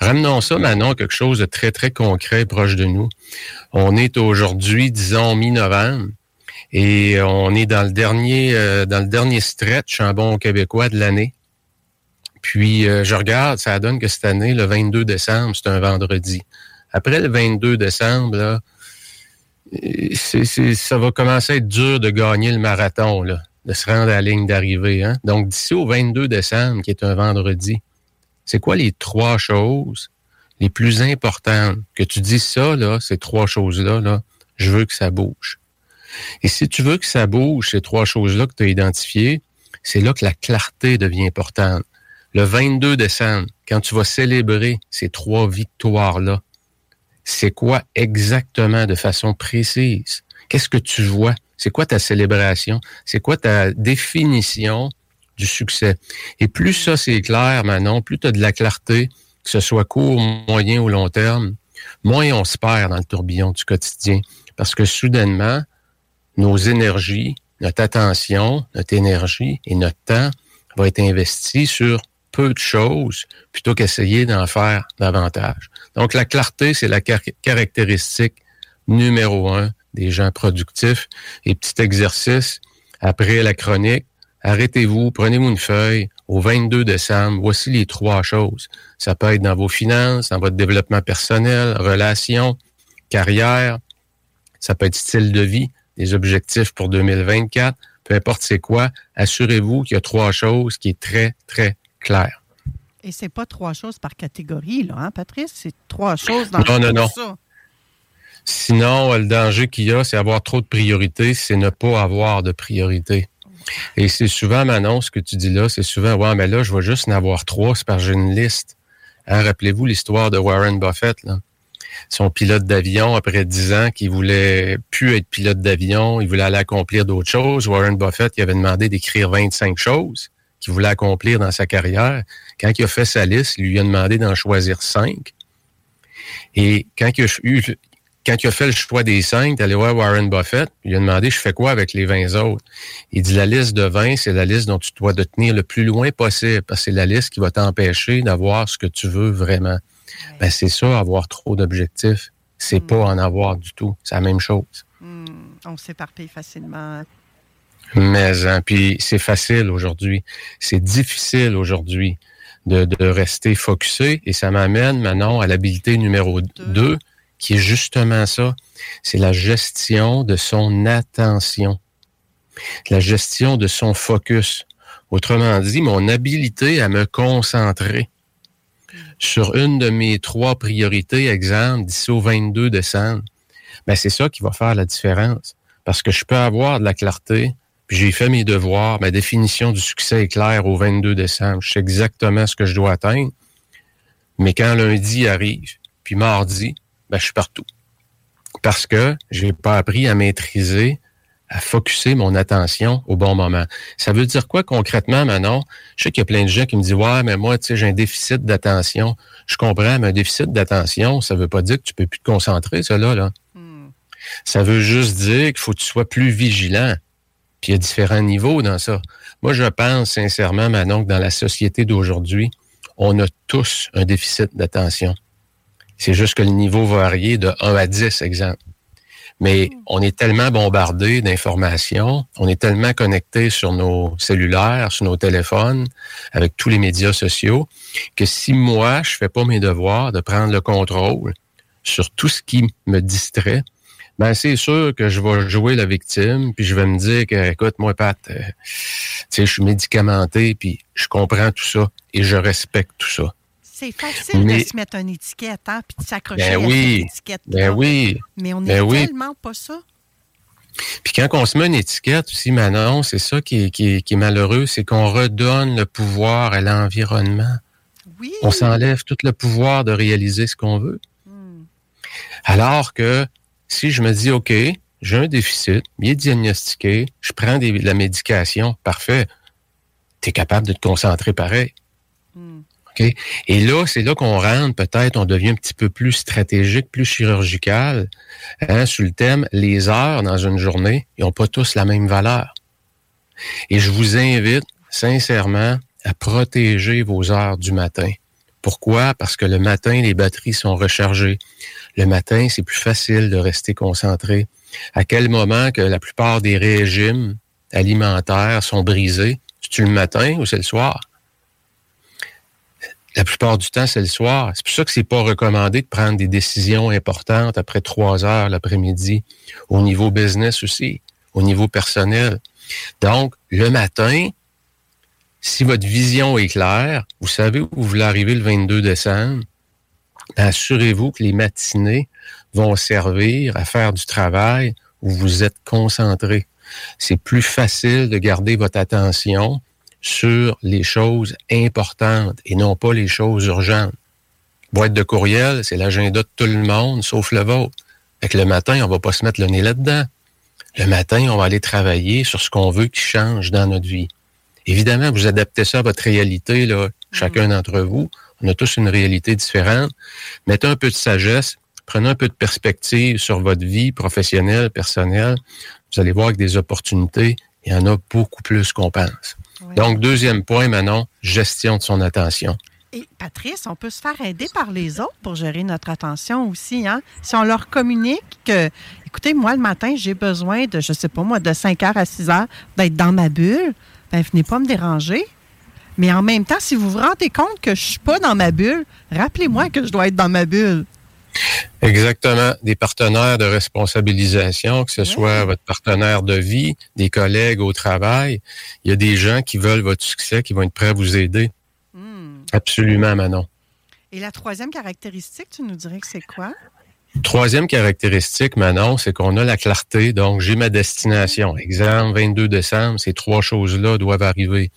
Ramenons ça maintenant à quelque chose de très, très concret proche de nous. On est aujourd'hui, disons, mi-novembre, et on est dans le dernier, euh, dans le dernier stretch en bon québécois de l'année. Puis euh, je regarde, ça donne que cette année, le 22 décembre, c'est un vendredi. Après le 22 décembre, là, c'est, ça va commencer à être dur de gagner le marathon là, de se rendre à la ligne d'arrivée. Hein? Donc, d'ici au 22 décembre, qui est un vendredi, c'est quoi les trois choses les plus importantes que tu dis ça, là, ces trois choses-là, là, je veux que ça bouge? Et si tu veux que ça bouge, ces trois choses-là que tu as identifiées, c'est là que la clarté devient importante. Le 22 décembre, quand tu vas célébrer ces trois victoires-là, c'est quoi exactement de façon précise? Qu'est-ce que tu vois? C'est quoi ta célébration? C'est quoi ta définition du succès? Et plus ça c'est clair, Manon, plus tu as de la clarté, que ce soit court, moyen ou long terme, moins on se perd dans le tourbillon du quotidien. Parce que soudainement, nos énergies, notre attention, notre énergie et notre temps va être investi sur peu de choses plutôt qu'essayer d'en faire davantage. Donc, la clarté, c'est la caractéristique numéro un des gens productifs. Et petit exercice, après la chronique, arrêtez-vous, prenez-vous une feuille. Au 22 décembre, voici les trois choses. Ça peut être dans vos finances, dans votre développement personnel, relations, carrière. Ça peut être style de vie, des objectifs pour 2024. Peu importe c'est quoi, assurez-vous qu'il y a trois choses qui est très, très clair. Et c'est pas trois choses par catégorie, là, hein, Patrice? C'est trois choses dans non, non, non. Sinon, le danger qu'il y a, c'est avoir trop de priorités, c'est ne pas avoir de priorité. Et c'est souvent, Manon, ce que tu dis là, c'est souvent, ouais, mais là, je vais juste en avoir trois, c'est parce que j'ai une liste. Hein, rappelez-vous l'histoire de Warren Buffett, là. Son pilote d'avion, après dix ans, qui voulait plus être pilote d'avion, il voulait aller accomplir d'autres choses. Warren Buffett, il avait demandé d'écrire 25 choses qu'il voulait accomplir dans sa carrière. Quand il a fait sa liste, il lui a demandé d'en choisir cinq. Et quand il a eu, quand il a fait le choix des cinq, il allé voir Warren Buffett, il lui a demandé, je fais quoi avec les 20 autres? Il dit, la liste de 20, c'est la liste dont tu dois te tenir le plus loin possible, parce que c'est la liste qui va t'empêcher d'avoir ce que tu veux vraiment. Ben, c'est ça, avoir trop d'objectifs. C'est pas en avoir du tout. C'est la même chose. Hmm, on s'éparpille facilement. Mais hein, puis c'est facile aujourd'hui. C'est difficile aujourd'hui de, de, rester focusé. Et ça m'amène maintenant à l'habilité numéro 2, qui est justement ça. C'est la gestion de son attention. La gestion de son focus. Autrement dit, mon habilité à me concentrer sur une de mes trois priorités, exemple, d'ici au 22 décembre, ben c'est ça qui va faire la différence. Parce que je peux avoir de la clarté, puis j'ai fait mes devoirs. Ma définition du succès est claire au 22 décembre. Je sais exactement ce que je dois atteindre. Mais quand lundi arrive, puis mardi, ben, je suis partout. Parce que j'ai pas appris à maîtriser, à focuser mon attention au bon moment. Ça veut dire quoi concrètement, Manon? Je sais qu'il y a plein de gens qui me disent, ouais, mais moi, tu sais, j'ai un déficit d'attention. Je comprends, mais un déficit d'attention, ça veut pas dire que tu peux plus te concentrer, là. là. Hmm. Ça veut juste dire qu'il faut que tu sois plus vigilant. Puis il y a différents niveaux dans ça. Moi, je pense sincèrement, Manon, que dans la société d'aujourd'hui, on a tous un déficit d'attention. C'est juste que le niveau va varier de 1 à 10, exemple. Mais on est tellement bombardé d'informations, on est tellement connecté sur nos cellulaires, sur nos téléphones, avec tous les médias sociaux, que si moi, je fais pas mes devoirs de prendre le contrôle sur tout ce qui me distrait, ben c'est sûr que je vais jouer la victime, puis je vais me dire que, écoute, moi, Pat, euh, tu sais, je suis médicamenté, puis je comprends tout ça et je respecte tout ça. C'est facile de se mettre une étiquette, hein, puis de s'accrocher ben à oui, cette étiquette. Ben oui. Mais on n'est ben tellement pas ça. Puis quand on se met une étiquette aussi, Manon, c'est ça qui est, qui, qui est malheureux, c'est qu'on redonne le pouvoir à l'environnement. Oui. On s'enlève tout le pouvoir de réaliser ce qu'on veut. Hmm. Alors que si je me dis, OK, j'ai un déficit, il est diagnostiqué, je prends des, la médication, parfait, tu es capable de te concentrer pareil. Hmm. Et là, c'est là qu'on rentre, peut-être, on devient un petit peu plus stratégique, plus chirurgical, hein, sur le thème, les heures dans une journée, ils n'ont pas tous la même valeur. Et je vous invite, sincèrement, à protéger vos heures du matin. Pourquoi? Parce que le matin, les batteries sont rechargées. Le matin, c'est plus facile de rester concentré. À quel moment que la plupart des régimes alimentaires sont brisés? C'est-tu le matin ou c'est le soir? La plupart du temps, c'est le soir. C'est pour ça que c'est pas recommandé de prendre des décisions importantes après trois heures l'après-midi, au niveau business aussi, au niveau personnel. Donc, le matin, si votre vision est claire, vous savez où vous voulez arriver le 22 décembre, assurez-vous que les matinées vont servir à faire du travail où vous êtes concentré. C'est plus facile de garder votre attention sur les choses importantes et non pas les choses urgentes. Boîte de courriel, c'est l'agenda de tout le monde, sauf le vôtre. Fait le matin, on va pas se mettre le nez là-dedans. Le matin, on va aller travailler sur ce qu'on veut qui change dans notre vie. Évidemment, vous adaptez ça à votre réalité, là, chacun mm. d'entre vous. On a tous une réalité différente. Mettez un peu de sagesse, prenez un peu de perspective sur votre vie professionnelle, personnelle. Vous allez voir que des opportunités, il y en a beaucoup plus qu'on pense. Donc, deuxième point, Manon, gestion de son attention. Et Patrice, on peut se faire aider par les autres pour gérer notre attention aussi. Hein? Si on leur communique que, écoutez, moi, le matin, j'ai besoin de, je sais pas moi, de 5 heures à 6 heures, d'être dans ma bulle, ben, venez pas me déranger. Mais en même temps, si vous vous rendez compte que je suis pas dans ma bulle, rappelez-moi que je dois être dans ma bulle. Exactement. Des partenaires de responsabilisation, que ce soit votre partenaire de vie, des collègues au travail. Il y a des gens qui veulent votre succès, qui vont être prêts à vous aider. Hmm. Absolument, Manon. Et la troisième caractéristique, tu nous dirais que c'est quoi? Troisième caractéristique, Manon, c'est qu'on a la clarté. Donc, j'ai ma destination. Exemple, 22 décembre, ces trois choses-là doivent arriver.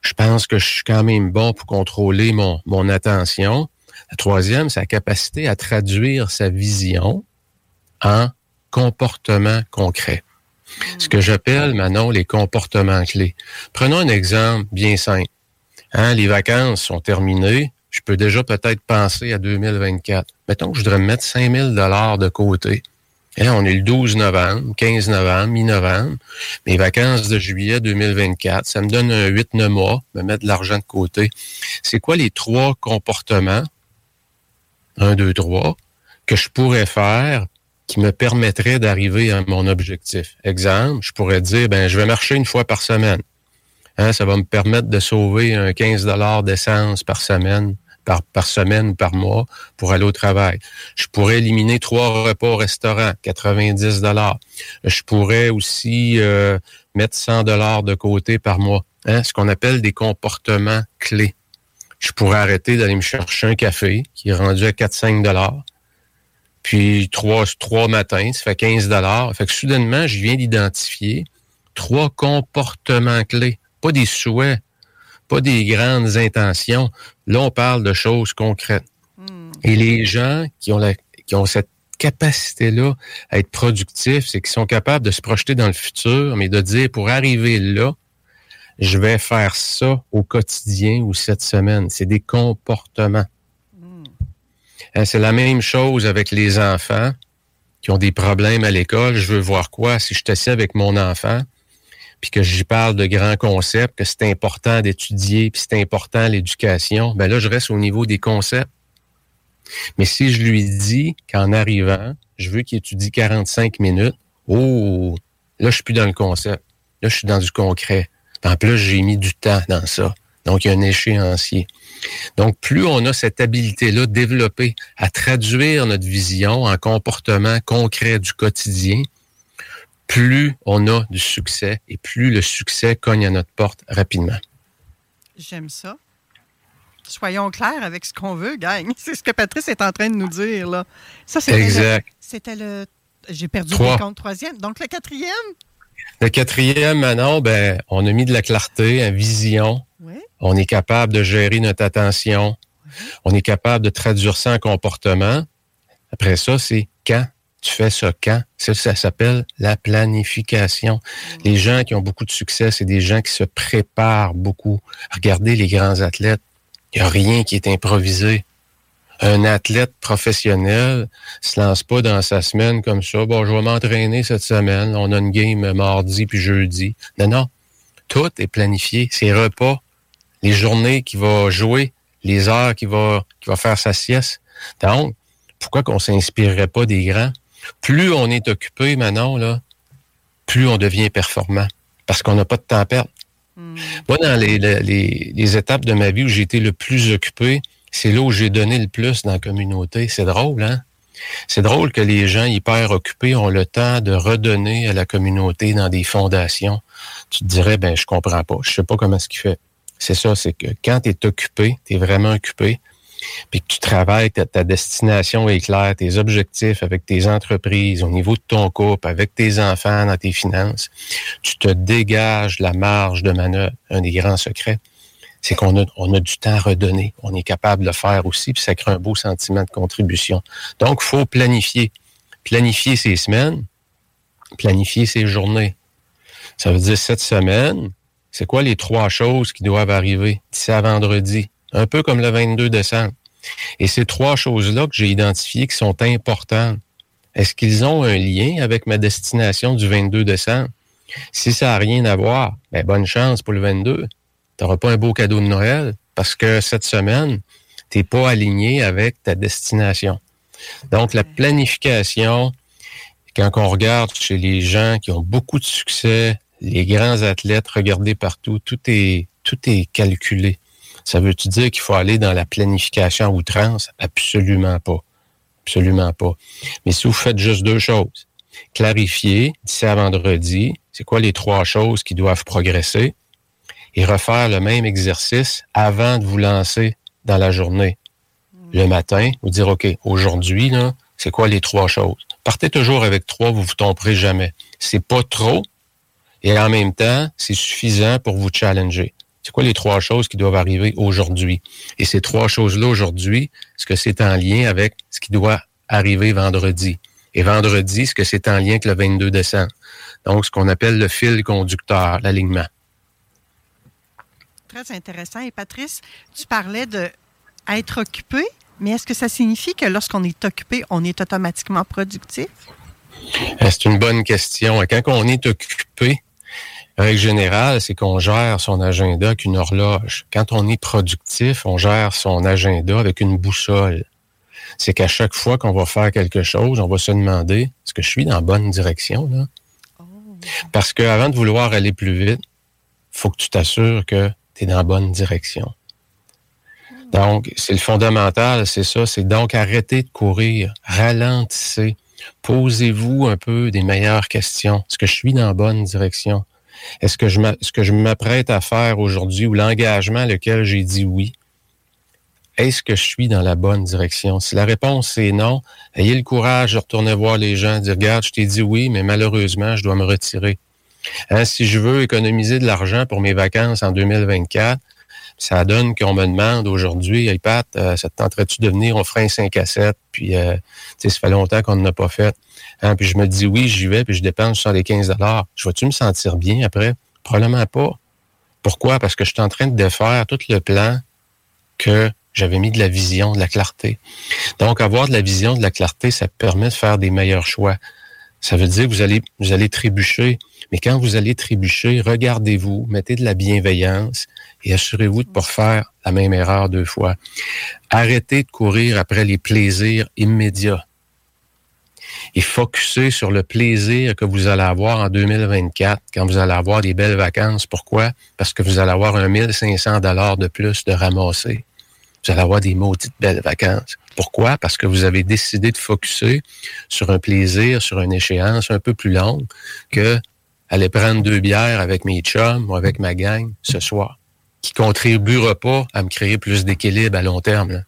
Je pense que je suis quand même bon pour contrôler mon, mon attention. La troisième, la capacité à traduire sa vision en comportement concret. Ce que j'appelle, Manon, les comportements clés. Prenons un exemple bien simple. Hein, les vacances sont terminées. Je peux déjà peut-être penser à 2024. Mettons que je voudrais me mettre 5000 dollars de côté. Là, on est le 12 novembre, 15 novembre, mi-novembre. Mes vacances de juillet 2024, ça me donne un 8-9 mois, me mettre de l'argent de côté. C'est quoi les trois comportements un, deux, trois, que je pourrais faire qui me permettrait d'arriver à mon objectif. Exemple, je pourrais dire, ben, je vais marcher une fois par semaine. Hein, ça va me permettre de sauver un 15 dollars d'essence par semaine, par, par semaine ou par mois pour aller au travail. Je pourrais éliminer trois repas au restaurant, 90 dollars. Je pourrais aussi euh, mettre 100 dollars de côté par mois. Hein, ce qu'on appelle des comportements clés je pourrais arrêter d'aller me chercher un café qui est rendu à 4-5 dollars. Puis trois, trois matins, ça fait 15 dollars. Fait que soudainement, je viens d'identifier trois comportements clés, pas des souhaits, pas des grandes intentions. Là, on parle de choses concrètes. Hmm. Et les gens qui ont, la, qui ont cette capacité-là à être productifs, c'est qu'ils sont capables de se projeter dans le futur, mais de dire pour arriver là, je vais faire ça au quotidien ou cette semaine. C'est des comportements. Hmm. Hein, c'est la même chose avec les enfants qui ont des problèmes à l'école. Je veux voir quoi si je t'assieds avec mon enfant, puis que j'y parle de grands concepts, que c'est important d'étudier, puis c'est important l'éducation. Ben là, je reste au niveau des concepts. Mais si je lui dis qu'en arrivant, je veux qu'il étudie 45 minutes, oh, là, je suis plus dans le concept. Là, je suis dans du concret. En plus, j'ai mis du temps dans ça. Donc, il y a un échéancier. Donc, plus on a cette habileté-là développée à traduire notre vision en comportement concret du quotidien, plus on a du succès et plus le succès cogne à notre porte rapidement. J'aime ça. Soyons clairs avec ce qu'on veut, gang. C'est ce que Patrice est en train de nous dire, là. Ça, c'était C'était le... J'ai perdu le compte troisième. Donc, le quatrième? Le quatrième, Manon, ben, on a mis de la clarté, une vision. On est capable de gérer notre attention. On est capable de traduire ça en comportement. Après ça, c'est quand tu fais ça quand. Ça, ça s'appelle la planification. Les gens qui ont beaucoup de succès, c'est des gens qui se préparent beaucoup. Regardez les grands athlètes. Il n'y a rien qui est improvisé un athlète professionnel se lance pas dans sa semaine comme ça. Bon, je vais m'entraîner cette semaine. On a une game mardi puis jeudi. Non, non. Tout est planifié. Ses repas, les journées qu'il va jouer, les heures qu'il va, va faire sa sieste. Donc, pourquoi qu'on s'inspirerait pas des grands? Plus on est occupé maintenant, là, plus on devient performant. Parce qu'on n'a pas de temps à perdre. Hmm. Moi, dans les, les, les étapes de ma vie où j'ai été le plus occupé, c'est là où j'ai donné le plus dans la communauté. C'est drôle, hein? C'est drôle que les gens hyper occupés ont le temps de redonner à la communauté dans des fondations, tu te dirais, ben, je comprends pas, je sais pas comment ce qu'il fait. C'est ça, c'est que quand tu es occupé, tu es vraiment occupé, puis que tu travailles, ta, ta destination est claire, tes objectifs avec tes entreprises, au niveau de ton couple, avec tes enfants, dans tes finances, tu te dégages la marge de manœuvre. Un des grands secrets, c'est qu'on a, on a du temps à redonner. On est capable de le faire aussi, puis ça crée un beau sentiment de contribution. Donc, il faut planifier. Planifier ses semaines, planifier ses journées. Ça veut dire cette semaine, c'est quoi les trois choses qui doivent arriver d'ici à vendredi? Un peu comme le 22 décembre. Et ces trois choses-là que j'ai identifiées qui sont importantes, est-ce qu'ils ont un lien avec ma destination du 22 décembre? Si ça n'a rien à voir, ben bonne chance pour le 22. Tu n'auras pas un beau cadeau de Noël parce que cette semaine, tu n'es pas aligné avec ta destination. Donc, la planification, quand on regarde chez les gens qui ont beaucoup de succès, les grands athlètes, regardez partout, tout est, tout est calculé. Ça veut-tu dire qu'il faut aller dans la planification outrance? Absolument pas. Absolument pas. Mais si vous faites juste deux choses, clarifier d'ici à vendredi, c'est quoi les trois choses qui doivent progresser? Et refaire le même exercice avant de vous lancer dans la journée. Le matin, vous dire, OK, aujourd'hui, c'est quoi les trois choses? Partez toujours avec trois, vous vous tromperez jamais. C'est pas trop et en même temps, c'est suffisant pour vous challenger. C'est quoi les trois choses qui doivent arriver aujourd'hui? Et ces trois choses-là aujourd'hui, est-ce que c'est en lien avec ce qui doit arriver vendredi? Et vendredi, est-ce que c'est en lien avec le 22 décembre? Donc, ce qu'on appelle le fil conducteur, l'alignement. Très intéressant. Et Patrice, tu parlais de être occupé, mais est-ce que ça signifie que lorsqu'on est occupé, on est automatiquement productif? Euh, c'est une bonne question. Quand on est occupé, règle générale, c'est qu'on gère son agenda avec une horloge. Quand on est productif, on gère son agenda avec une boussole. C'est qu'à chaque fois qu'on va faire quelque chose, on va se demander est-ce que je suis dans la bonne direction là? Parce qu'avant de vouloir aller plus vite, faut que tu t'assures que tu es dans la bonne direction. Donc, c'est le fondamental, c'est ça, c'est donc arrêter de courir, ralentissez, posez-vous un peu des meilleures questions. Est-ce que je suis dans la bonne direction? Est-ce que je ce que je m'apprête à faire aujourd'hui ou l'engagement lequel j'ai dit oui, est-ce que je suis dans la bonne direction? Si la réponse est non, ayez le courage de retourner voir les gens, dire, regarde, je t'ai dit oui, mais malheureusement, je dois me retirer. Hein, si je veux économiser de l'argent pour mes vacances en 2024, ça donne qu'on me demande aujourd'hui, hey Pat, euh, ça te tenterait-tu de venir, on ferait un 5 à 7, puis euh, ça fait longtemps qu'on ne l'a pas fait. Hein, puis je me dis oui, j'y vais, puis je dépense sur les 15 Je vais-tu me sentir bien après? Probablement pas. Pourquoi? Parce que je suis en train de défaire tout le plan que j'avais mis de la vision, de la clarté. Donc, avoir de la vision, de la clarté, ça permet de faire des meilleurs choix. Ça veut dire que vous allez, vous allez trébucher. Mais quand vous allez trébucher, regardez-vous, mettez de la bienveillance et assurez-vous de ne pas faire la même erreur deux fois. Arrêtez de courir après les plaisirs immédiats et focuser sur le plaisir que vous allez avoir en 2024 quand vous allez avoir des belles vacances. Pourquoi? Parce que vous allez avoir un 1500 dollars de plus de ramasser. Vous allez avoir des maudites belles vacances. Pourquoi? Parce que vous avez décidé de focuser sur un plaisir, sur une échéance un peu plus longue que aller prendre deux bières avec mes chums ou avec ma gang ce soir, qui contribuera pas à me créer plus d'équilibre à long terme.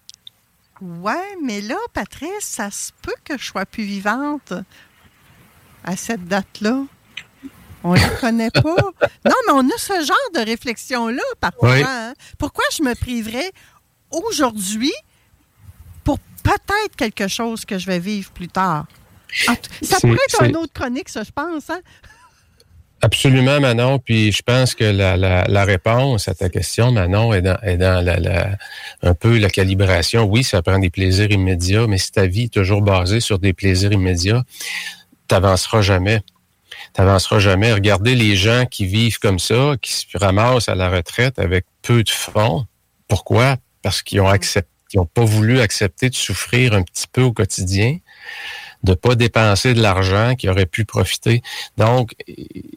Ouais, mais là, Patrice, ça se peut que je sois plus vivante à cette date-là. On ne la connaît pas. Non, mais on a ce genre de réflexion-là parfois. Hein. Pourquoi je me priverais aujourd'hui pour peut-être quelque chose que je vais vivre plus tard? Ça pourrait être une autre chronique, ça, je pense. Hein? Absolument, Manon. Puis je pense que la, la, réponse à ta question, Manon, est dans, est dans la, un peu la calibration. Oui, ça prend des plaisirs immédiats, mais si ta vie est toujours basée sur des plaisirs immédiats, t'avanceras jamais. T'avanceras jamais. Regardez les gens qui vivent comme ça, qui se ramassent à la retraite avec peu de fonds. Pourquoi? Parce qu'ils ont accepté, ils n'ont pas voulu accepter de souffrir un petit peu au quotidien de pas dépenser de l'argent qui aurait pu profiter. Donc,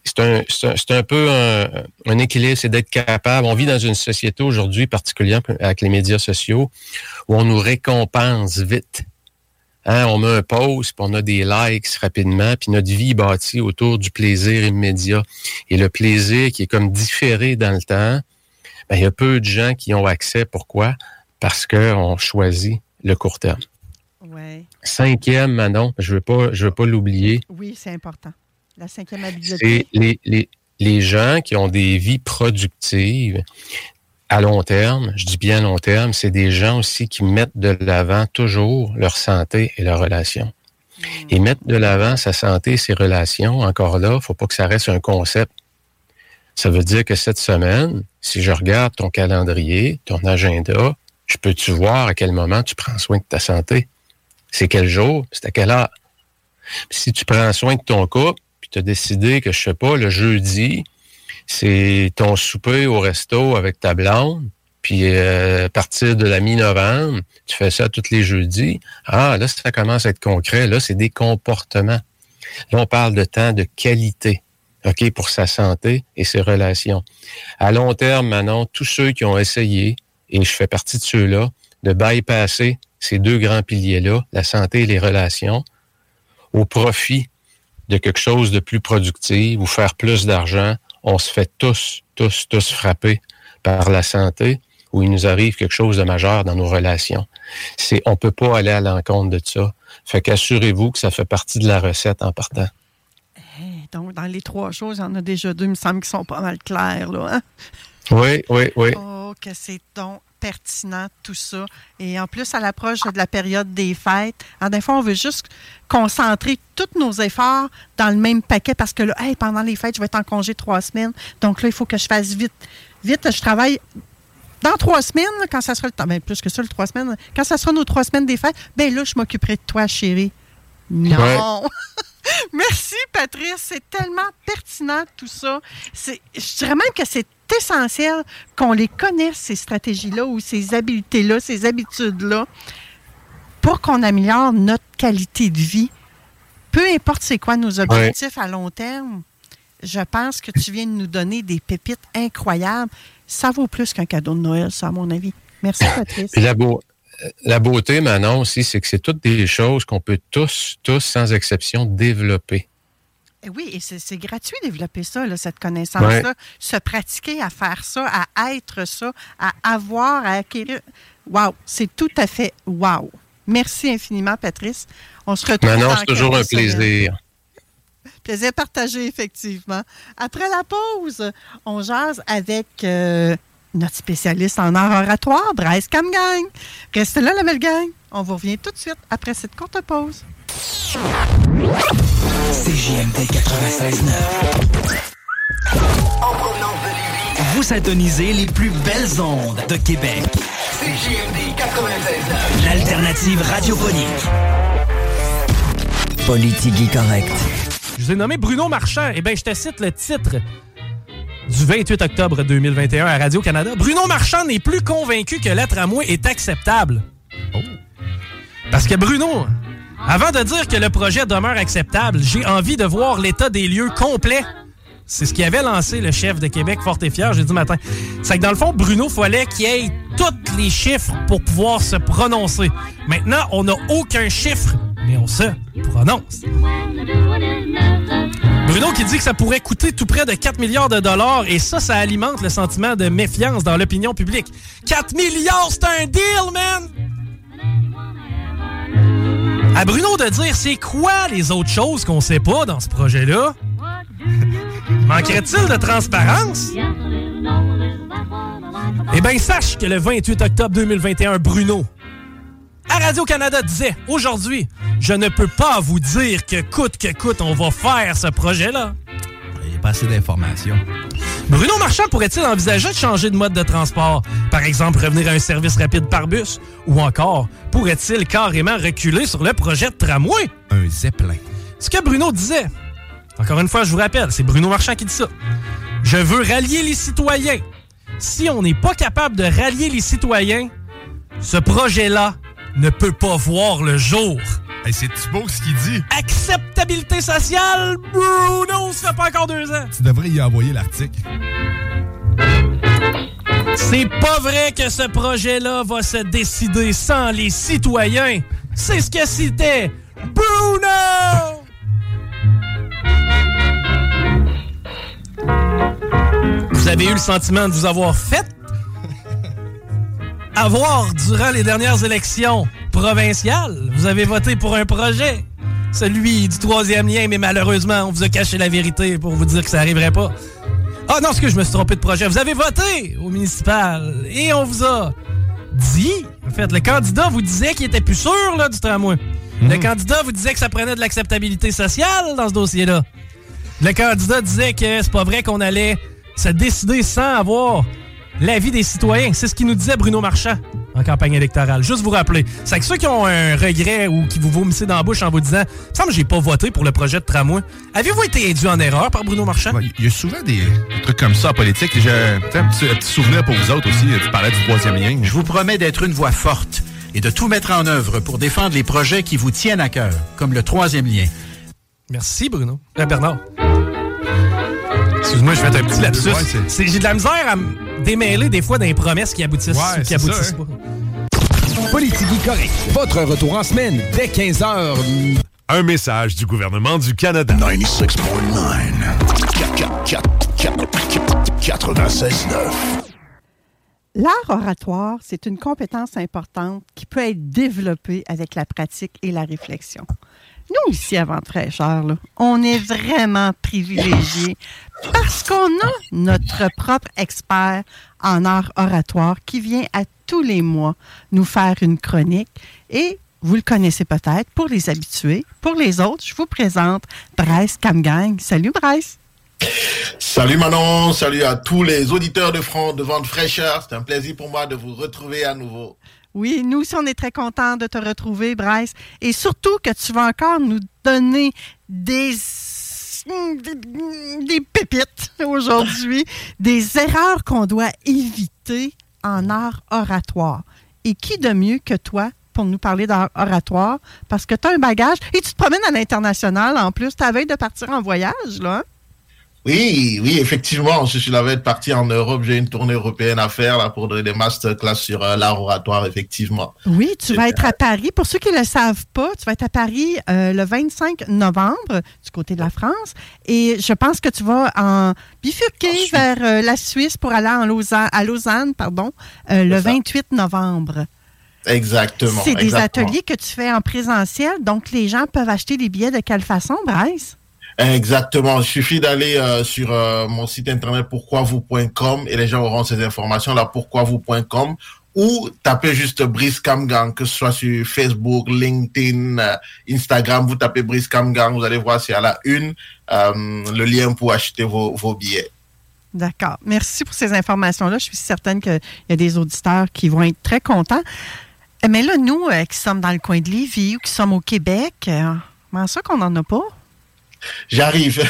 c'est un, peu un, équilibre, c'est d'être capable. On vit dans une société aujourd'hui, particulièrement avec les médias sociaux, où on nous récompense vite. Hein, on met un pause, puis on a des likes rapidement, puis notre vie est bâtie autour du plaisir immédiat. Et le plaisir qui est comme différé dans le temps, ben, il y a peu de gens qui ont accès. Pourquoi? Parce qu'on choisit le court terme. Ouais. Cinquième, Manon, je ne veux pas, je veux pas l'oublier. Oui, c'est important. La cinquième habileté. C'est les, les, les gens qui ont des vies productives à long terme, je dis bien long terme, c'est des gens aussi qui mettent de l'avant toujours leur santé et leurs relations. Et mettre de l'avant sa santé et ses relations, encore là, faut pas que ça reste un concept. Ça veut dire que cette semaine, si je regarde ton calendrier, ton agenda, je peux-tu voir à quel moment tu prends soin de ta santé? C'est quel jour? C'est à quelle heure? Si tu prends soin de ton couple, puis tu as décidé que, je sais pas, le jeudi, c'est ton souper au resto avec ta blonde, puis euh, à partir de la mi-novembre, tu fais ça tous les jeudis. Ah, là, ça commence à être concret. Là, c'est des comportements. Là, on parle de temps de qualité, OK, pour sa santé et ses relations. À long terme, maintenant, tous ceux qui ont essayé, et je fais partie de ceux-là, de bypasser ces deux grands piliers-là, la santé et les relations, au profit de quelque chose de plus productif ou faire plus d'argent, on se fait tous, tous, tous frapper par la santé où il nous arrive quelque chose de majeur dans nos relations. C'est, on peut pas aller à l'encontre de ça. Fait qu'assurez-vous que ça fait partie de la recette en partant. Donc, dans les trois choses, il y en a déjà deux, il me semble, qui sont pas mal claires, là. Hein? Oui, oui, oui. Oh, que c'est donc pertinent, tout ça. Et en plus, à l'approche de la période des fêtes, en des fois, on veut juste concentrer tous nos efforts dans le même paquet parce que là, hey, pendant les fêtes, je vais être en congé trois semaines. Donc là, il faut que je fasse vite. Vite, je travaille dans trois semaines, quand ça sera le temps, ben, plus que ça, le trois semaines, quand ça sera nos trois semaines des fêtes, ben là, je m'occuperai de toi, chérie. Non! Ouais. Merci, Patrice. C'est tellement pertinent, tout ça. Je dirais même que c'est essentiel qu'on les connaisse, ces stratégies-là ou ces habiletés-là, ces habitudes-là, pour qu'on améliore notre qualité de vie. Peu importe c'est quoi nos objectifs ouais. à long terme, je pense que tu viens de nous donner des pépites incroyables. Ça vaut plus qu'un cadeau de Noël, ça, à mon avis. Merci, Patrice. la, beau, la beauté, Manon, aussi, c'est que c'est toutes des choses qu'on peut tous, tous, sans exception, développer. Oui, et c'est gratuit de développer ça, là, cette connaissance-là. Ouais. Se pratiquer à faire ça, à être ça, à avoir, à acquérir. Wow, c'est tout à fait wow. Merci infiniment, Patrice. On se retrouve. Manon, c'est toujours un plaisir. Plaisir partagé, effectivement. Après la pause, on jase avec euh, notre spécialiste en art oratoire, Bryce Camgang. Restez là, la belle gang. On vous revient tout de suite après cette courte pause. CJMD 96.9. En provenance de Lévis. Vous syntonisez les plus belles ondes de Québec. CJMD 96.9. L'alternative radiophonique. Politique correct. Je vous ai nommé Bruno Marchand. Eh bien, je te cite le titre du 28 octobre 2021 à Radio-Canada. Bruno Marchand n'est plus convaincu que l'être à moi est acceptable. Oh. Parce que Bruno, avant de dire que le projet demeure acceptable, j'ai envie de voir l'état des lieux complet. C'est ce qui avait lancé le chef de Québec fort et fier jeudi matin. C'est que dans le fond, Bruno fallait qu'il ait tous les chiffres pour pouvoir se prononcer. Maintenant, on n'a aucun chiffre, mais on se prononce. Bruno qui dit que ça pourrait coûter tout près de 4 milliards de dollars et ça, ça alimente le sentiment de méfiance dans l'opinion publique. 4 milliards, c'est un deal, man! À Bruno de dire c'est quoi les autres choses qu'on sait pas dans ce projet-là? Manquerait-il de transparence? Eh bien, sache que le 28 octobre 2021, Bruno, à Radio-Canada disait aujourd'hui, je ne peux pas vous dire que coûte que coûte, on va faire ce projet-là. Il n'y a pas assez d'informations. Bruno Marchand pourrait-il envisager de changer de mode de transport? Par exemple, revenir à un service rapide par bus? Ou encore, pourrait-il carrément reculer sur le projet de tramway? Un zeppelin. Ce que Bruno disait. Encore une fois, je vous rappelle, c'est Bruno Marchand qui dit ça. Je veux rallier les citoyens. Si on n'est pas capable de rallier les citoyens, ce projet-là ne peut pas voir le jour. C'est beau ce qu'il dit? Acceptabilité sociale, Bruno, ça fait pas encore deux ans. Tu devrais y envoyer l'article. C'est pas vrai que ce projet-là va se décider sans les citoyens. c'est ce que c'était Bruno! Vous avez eu le sentiment de vous avoir fait avoir durant les dernières élections provinciales. Vous avez voté pour un projet, celui du troisième lien, mais malheureusement, on vous a caché la vérité pour vous dire que ça n'arriverait pas. Ah non, ce que je me suis trompé de projet. Vous avez voté au municipal et on vous a dit, en fait, le candidat vous disait qu'il était plus sûr là, du tramway. Le Mhm. candidat vous disait que ça prenait de l'acceptabilité sociale dans ce dossier-là. Le candidat disait que c'est pas vrai qu'on allait se décider sans avoir l'avis des citoyens. C'est ce qu'il nous disait Bruno Marchand en campagne électorale. Juste vous rappeler. C'est que ceux qui ont un regret ou qui vous vomissez dans la bouche en vous disant « Il me semble que j'ai pas voté pour le projet de tramway », avez-vous été induit en erreur par Bruno Marchand? Il y a souvent des, des trucs comme ça en politique. J'ai un, petit, un petit souvenir pour vous autres aussi. Tu parlais du troisième lien. Je vous promets d'être une voix forte et de tout mettre en œuvre pour défendre les projets qui vous tiennent à cœur, comme le troisième lien. Merci, Bruno. Euh, Bernard. Excuse-moi, je fais un petit lapsus. Ouais, J'ai de la misère à me démêler des fois les promesses qui aboutissent Ouais, ou qui c'est ça, aboutissent hein. pas. Politique correct. Votre retour en semaine dès 15h. Un message du gouvernement du Canada. 96.9. L'art oratoire, c'est une compétence importante qui peut être développée avec la pratique et la réflexion. Nous, ici, à Vente Fraîcheur, on est vraiment privilégiés parce qu'on a notre propre expert en art oratoire qui vient à tous les mois nous faire une chronique. Et vous le connaissez peut-être pour les habitués. Pour les autres, je vous présente Bryce Camgang. Salut, Bryce. Salut Manon, salut à tous les auditeurs de France de Vente Fraîcheur. C'est un plaisir pour moi de vous retrouver à nouveau. Oui, nous aussi, on est très contents de te retrouver, Bryce. Et surtout que tu vas encore nous donner des, des pépites aujourd'hui, des erreurs qu'on doit éviter en art oratoire. Et qui de mieux que toi pour nous parler d'art oratoire? Parce que tu as un bagage et tu te promènes à l'international en plus. Tu as veille de partir en voyage, là. hein? Oui, oui, effectivement, je suis la veille de partir en Europe. J'ai une tournée européenne à faire là, pour donner des masterclass sur euh, l'art oratoire, effectivement. Oui, tu vas être à Paris. Pour ceux qui ne le savent pas, tu vas être à Paris euh, le 25 novembre du côté de la France. Et je pense que tu vas en bifurquer vers euh, la Suisse pour aller en Lausanne, à Lausanne pardon, euh, le 28 novembre. Exactement. C'est des ateliers que tu fais en présentiel, donc les gens peuvent acheter des billets de quelle façon, Bryce? Exactement. Il suffit d'aller euh, sur euh, mon site internet pourquoi-vous.com et les gens auront ces informations là pourquoi-vous.com ou tapez juste Brice Camgang, que ce soit sur Facebook, LinkedIn, euh, Instagram, vous tapez Brice Camgang, vous allez voir c'est à la une euh, le lien pour acheter vos, vos billets. D'accord. Merci pour ces informations-là. Je suis certaine qu'il y a des auditeurs qui vont être très contents. Mais là, nous, euh, qui sommes dans le coin de Lévis ou qui sommes au Québec, comment ça qu'on n'en a pas? J'arrive.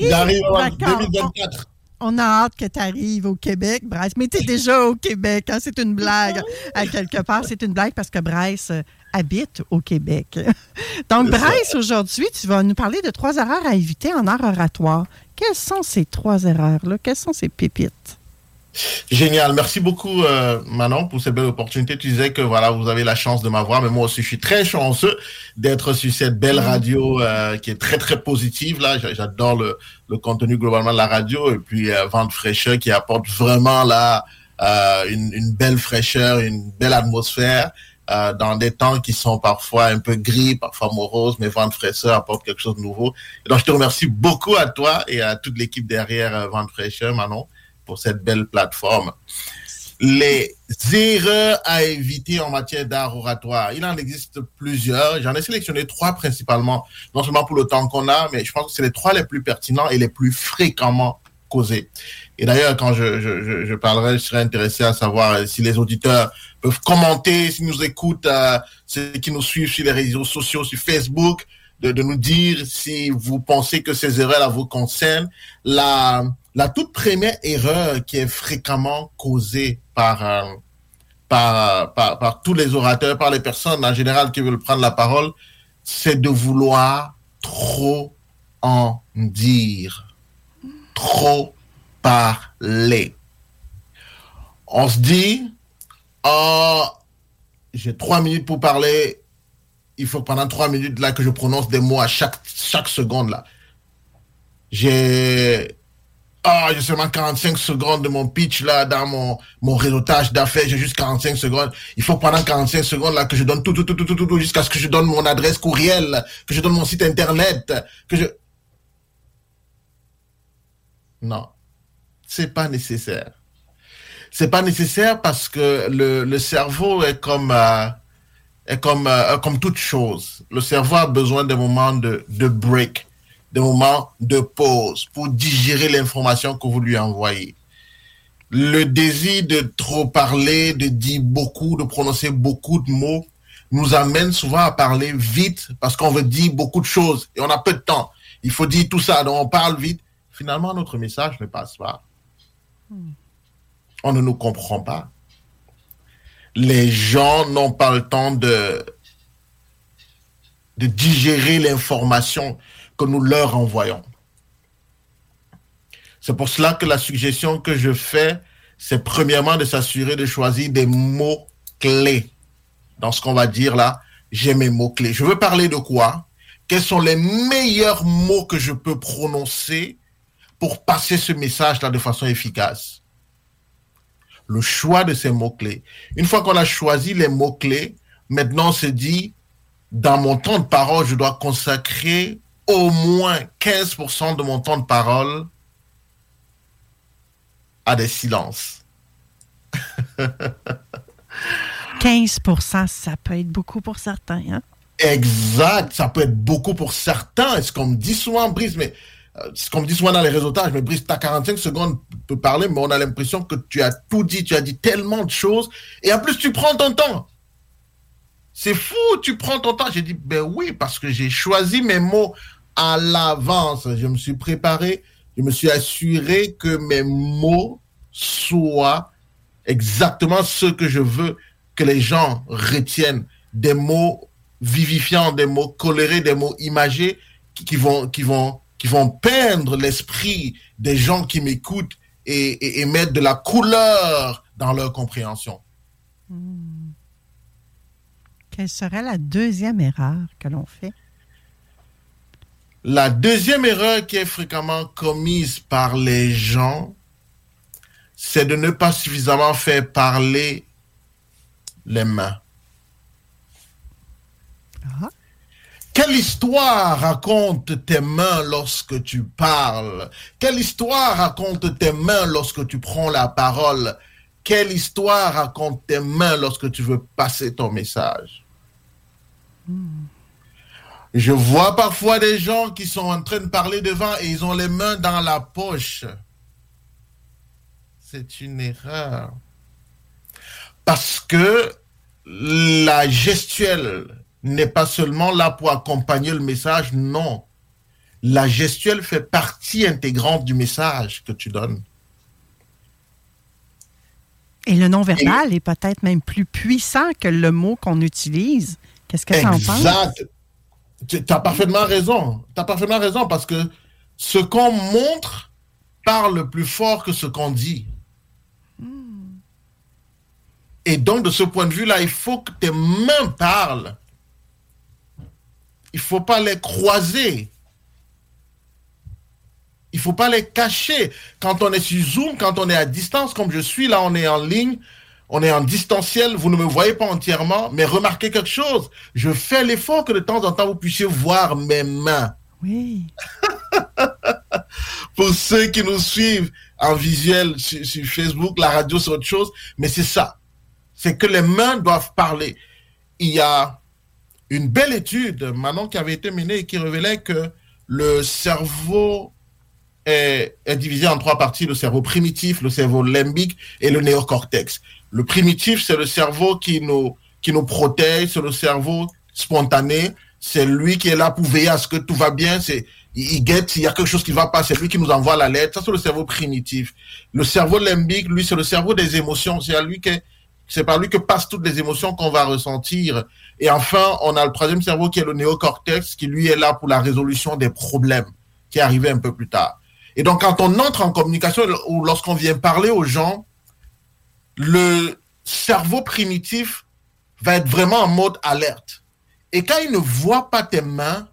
J'arrive en D'accord. 2024. On a hâte que tu arrives au Québec, Bryce. Mais tu es déjà au Québec. hein, C'est une blague. À quelque part, c'est une blague parce que Bryce euh, habite au Québec. Donc. Bryce, aujourd'hui, tu vas nous parler de trois erreurs à éviter en art oratoire. Quelles sont ces trois erreurs-là? Quelles sont ces pépites? Génial. Merci beaucoup, euh, Manon, pour cette belle opportunité. Tu disais que voilà, vous avez la chance de m'avoir, mais moi aussi, je suis très chanceux d'être sur cette belle radio euh, qui est très, très positive. Là, J'a- j'adore le, le contenu globalement de la radio et puis euh, Vente Fraîcheur qui apporte vraiment là euh, une, une belle fraîcheur, une belle atmosphère. euh, dans des temps qui sont parfois un peu gris, parfois moroses, mais Vente Fraîcheur apporte quelque chose de nouveau. Et donc, je te remercie beaucoup à toi et à toute l'équipe derrière euh, Vente Fraîcheur, Manon, pour cette belle plateforme. Les erreurs à éviter en matière d'art oratoire, il en existe plusieurs. J'en ai sélectionné trois principalement, non seulement pour le temps qu'on a, mais je pense que c'est les trois les plus pertinents et les plus fréquemment causés. Et d'ailleurs, quand je, parlerai, je serais intéressé à savoir euh, si les auditeurs peuvent commenter, s'ils nous écoutent, euh, ceux qui nous suivent sur les réseaux sociaux, sur Facebook, de, de nous dire si vous pensez que ces erreurs-là vous concernent. La, la toute première erreur qui est fréquemment causée par, euh, par, par, par tous les orateurs, par les personnes en général qui veulent prendre la parole, c'est de vouloir trop en dire, trop parler. On se dit, oh, j'ai trois minutes pour parler. Il faut pendant trois minutes là que je prononce des mots à chaque, chaque seconde là. J'ai ah, j'ai seulement 45 secondes de mon pitch là dans mon, mon réseautage d'affaires, j'ai juste 45 secondes. Il faut pendant 45 secondes là que je donne tout, tout, tout, tout, tout, tout, tout jusqu'à ce que je donne mon adresse courriel, que je donne mon site internet, que je... Non, c'est pas nécessaire. C'est pas nécessaire parce que le, le cerveau est comme, euh, est comme, euh, comme toute chose. Le cerveau a besoin des moments de, de break des moments de pause pour digérer l'information que vous lui envoyez. Le désir de trop parler, de dire beaucoup, de prononcer beaucoup de mots, nous amène souvent à parler vite parce qu'on veut dire beaucoup de choses et on a peu de temps. Il faut dire tout ça, donc on parle vite. Finalement, notre message ne passe pas. On ne nous comprend pas. Les gens n'ont pas le temps de, de digérer l'information que nous leur envoyons. C'est pour cela que la suggestion que je fais, c'est premièrement de s'assurer de choisir des mots clés. Dans ce qu'on va dire là, j'ai mes mots clés. Je veux parler de quoi? Quels sont les meilleurs mots que je peux prononcer pour passer ce message-là de façon efficace? Le choix de ces mots clés. Une fois qu'on a choisi les mots clés, maintenant on se dit, dans mon temps de parole, je dois consacrer au moins 15% de mon temps de parole à des silences. 15% ça peut être beaucoup pour certains. Hein? Exact, ça peut être beaucoup pour certains. Et ce qu'on me dit souvent, Brice, mais euh, ce qu'on me dit souvent dans les réseautages, mais Brice, tu as 45 secondes pour parler, mais on a l'impression que tu as tout dit, tu as dit tellement de choses, et en plus tu prends ton temps. C'est fou, tu prends ton temps. J'ai dit, ben oui, parce que j'ai choisi mes mots à l'avance. Je me suis préparé, je me suis assuré que mes mots soient exactement ce que je veux que les gens retiennent. Des mots vivifiants, des mots colorés, des mots imagés qui, vont, qui, vont, qui vont peindre l'esprit des gens qui m'écoutent et, mettre de la couleur dans leur compréhension. Hmm. Quelle serait la deuxième erreur que l'on fait? La deuxième erreur qui est fréquemment commise par les gens, c'est de ne pas suffisamment faire parler les mains. Ah. Quelle histoire raconte tes mains lorsque tu parles? Quelle histoire raconte tes mains lorsque tu prends la parole? Quelle histoire raconte tes mains lorsque tu veux passer ton message? Hmm. Je vois parfois des gens qui sont en train de parler devant et ils ont les mains dans la poche. C'est une erreur. Parce que la gestuelle n'est pas seulement là pour accompagner le message, non. La gestuelle fait partie intégrante du message que tu donnes. Et le non-verbal est peut-être même plus puissant que le mot qu'on utilise. Qu'est-ce que tu en penses? Exact. Tu as parfaitement raison. Tu as parfaitement raison parce que ce qu'on montre parle plus fort que ce qu'on dit. Et donc, de ce point de vue-là, il faut que tes mains parlent. Il ne faut pas les croiser. Il ne faut pas les cacher. Quand on est sur Zoom, quand on est à distance, comme je suis, là, on est en ligne, on est en distanciel, vous ne me voyez pas entièrement, mais remarquez quelque chose, je fais l'effort que de temps en temps vous puissiez voir mes mains. Oui. Pour ceux qui nous suivent en visuel sur, Facebook, la radio c'est autre chose, mais c'est ça. C'est que les mains doivent parler. Il y a une belle étude, maintenant qui avait été menée et qui révélait que le cerveau est, divisé en trois parties, le cerveau primitif, le cerveau limbique et le néocortex. Le primitif, c'est le cerveau qui nous, qui nous protège, c'est le cerveau spontané, c'est lui qui est là pour veiller à ce que tout va bien, c'est, il guette s'il y a quelque chose qui va pas, c'est lui qui nous envoie la lettre, ça c'est le cerveau primitif. Le cerveau limbique, lui, c'est le cerveau des émotions, c'est à lui que, c'est par lui que passent toutes les émotions qu'on va ressentir. Et enfin, on a le troisième cerveau qui est le néocortex, qui lui est là pour la résolution des problèmes, qui est arrivé un peu plus tard. Et donc, quand on entre en communication ou lorsqu'on vient parler aux gens, le cerveau primitif va être vraiment en mode alerte. Et quand il ne voit pas tes mains,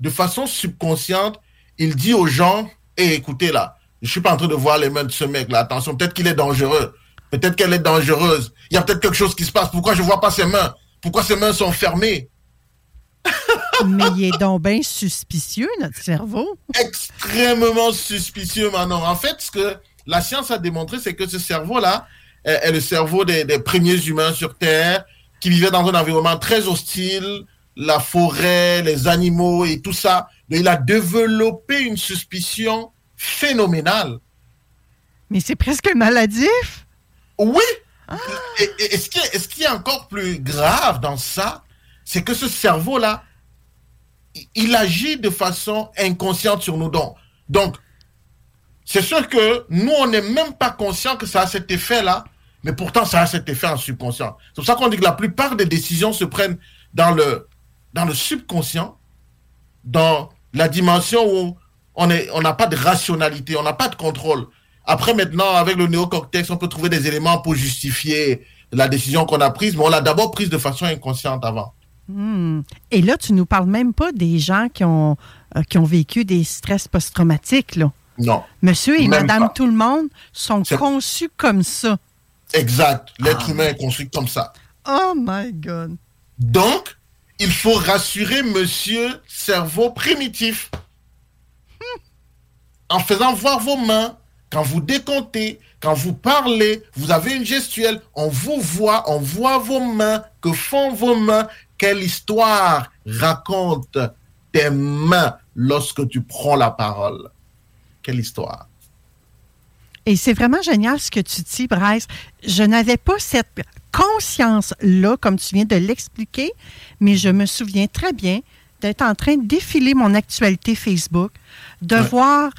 de façon subconsciente, il dit aux gens, hé, écoutez là, je suis pas en train de voir les mains de ce mec là, attention, peut-être qu'il est dangereux, peut-être qu'elle est dangereuse, il y a peut-être quelque chose qui se passe, pourquoi je vois pas ses mains? Pourquoi ses mains sont fermées? Mais il est donc bien suspicieux, notre cerveau. Extrêmement suspicieux maintenant. En fait, ce que la science a démontré, c'est que ce cerveau-là est, est le cerveau des, des premiers humains sur Terre qui vivaient dans un environnement très hostile, la forêt, les animaux et tout ça. Il a développé une suspicion phénoménale. Mais c'est presque maladif. Oui. Et, et- et ce, qui est, et ce qui est encore plus grave dans ça, c'est que ce cerveau-là, il- agit de façon inconsciente sur nous. Donc, donc c'est sûr que nous, on n'est même pas conscient que ça a cet effet-là, mais pourtant, ça a cet effet en subconscient. C'est pour ça qu'on dit que la plupart des décisions se prennent dans le, dans le subconscient, dans la dimension où on est- on n'a pas de rationalité, on n'a pas de contrôle. Après, maintenant, avec le néocortex, on peut trouver des éléments pour justifier la décision qu'on a prise, mais on l'a d'abord prise de façon inconsciente avant. Hmm. Et là, tu nous parles même pas des gens qui ont, euh, qui ont vécu des stress post-traumatiques, là. Non. Monsieur et madame pas. tout le monde sont conçus comme ça. Exact. L'être Ah. humain est construit comme ça. Oh my God. Donc, il faut rassurer monsieur cerveau primitif. En faisant voir vos mains, quand vous décomptez, quand vous parlez, vous avez une gestuelle, on vous voit, on voit vos mains, que font vos mains, quelle histoire raconte tes mains lorsque tu prends la parole? Quelle histoire? Et c'est vraiment génial ce que tu dis, Bryce. Je n'avais pas cette conscience-là, comme tu viens de l'expliquer, mais je me souviens très bien d'être en train de défiler mon actualité Facebook, de Ouais. voir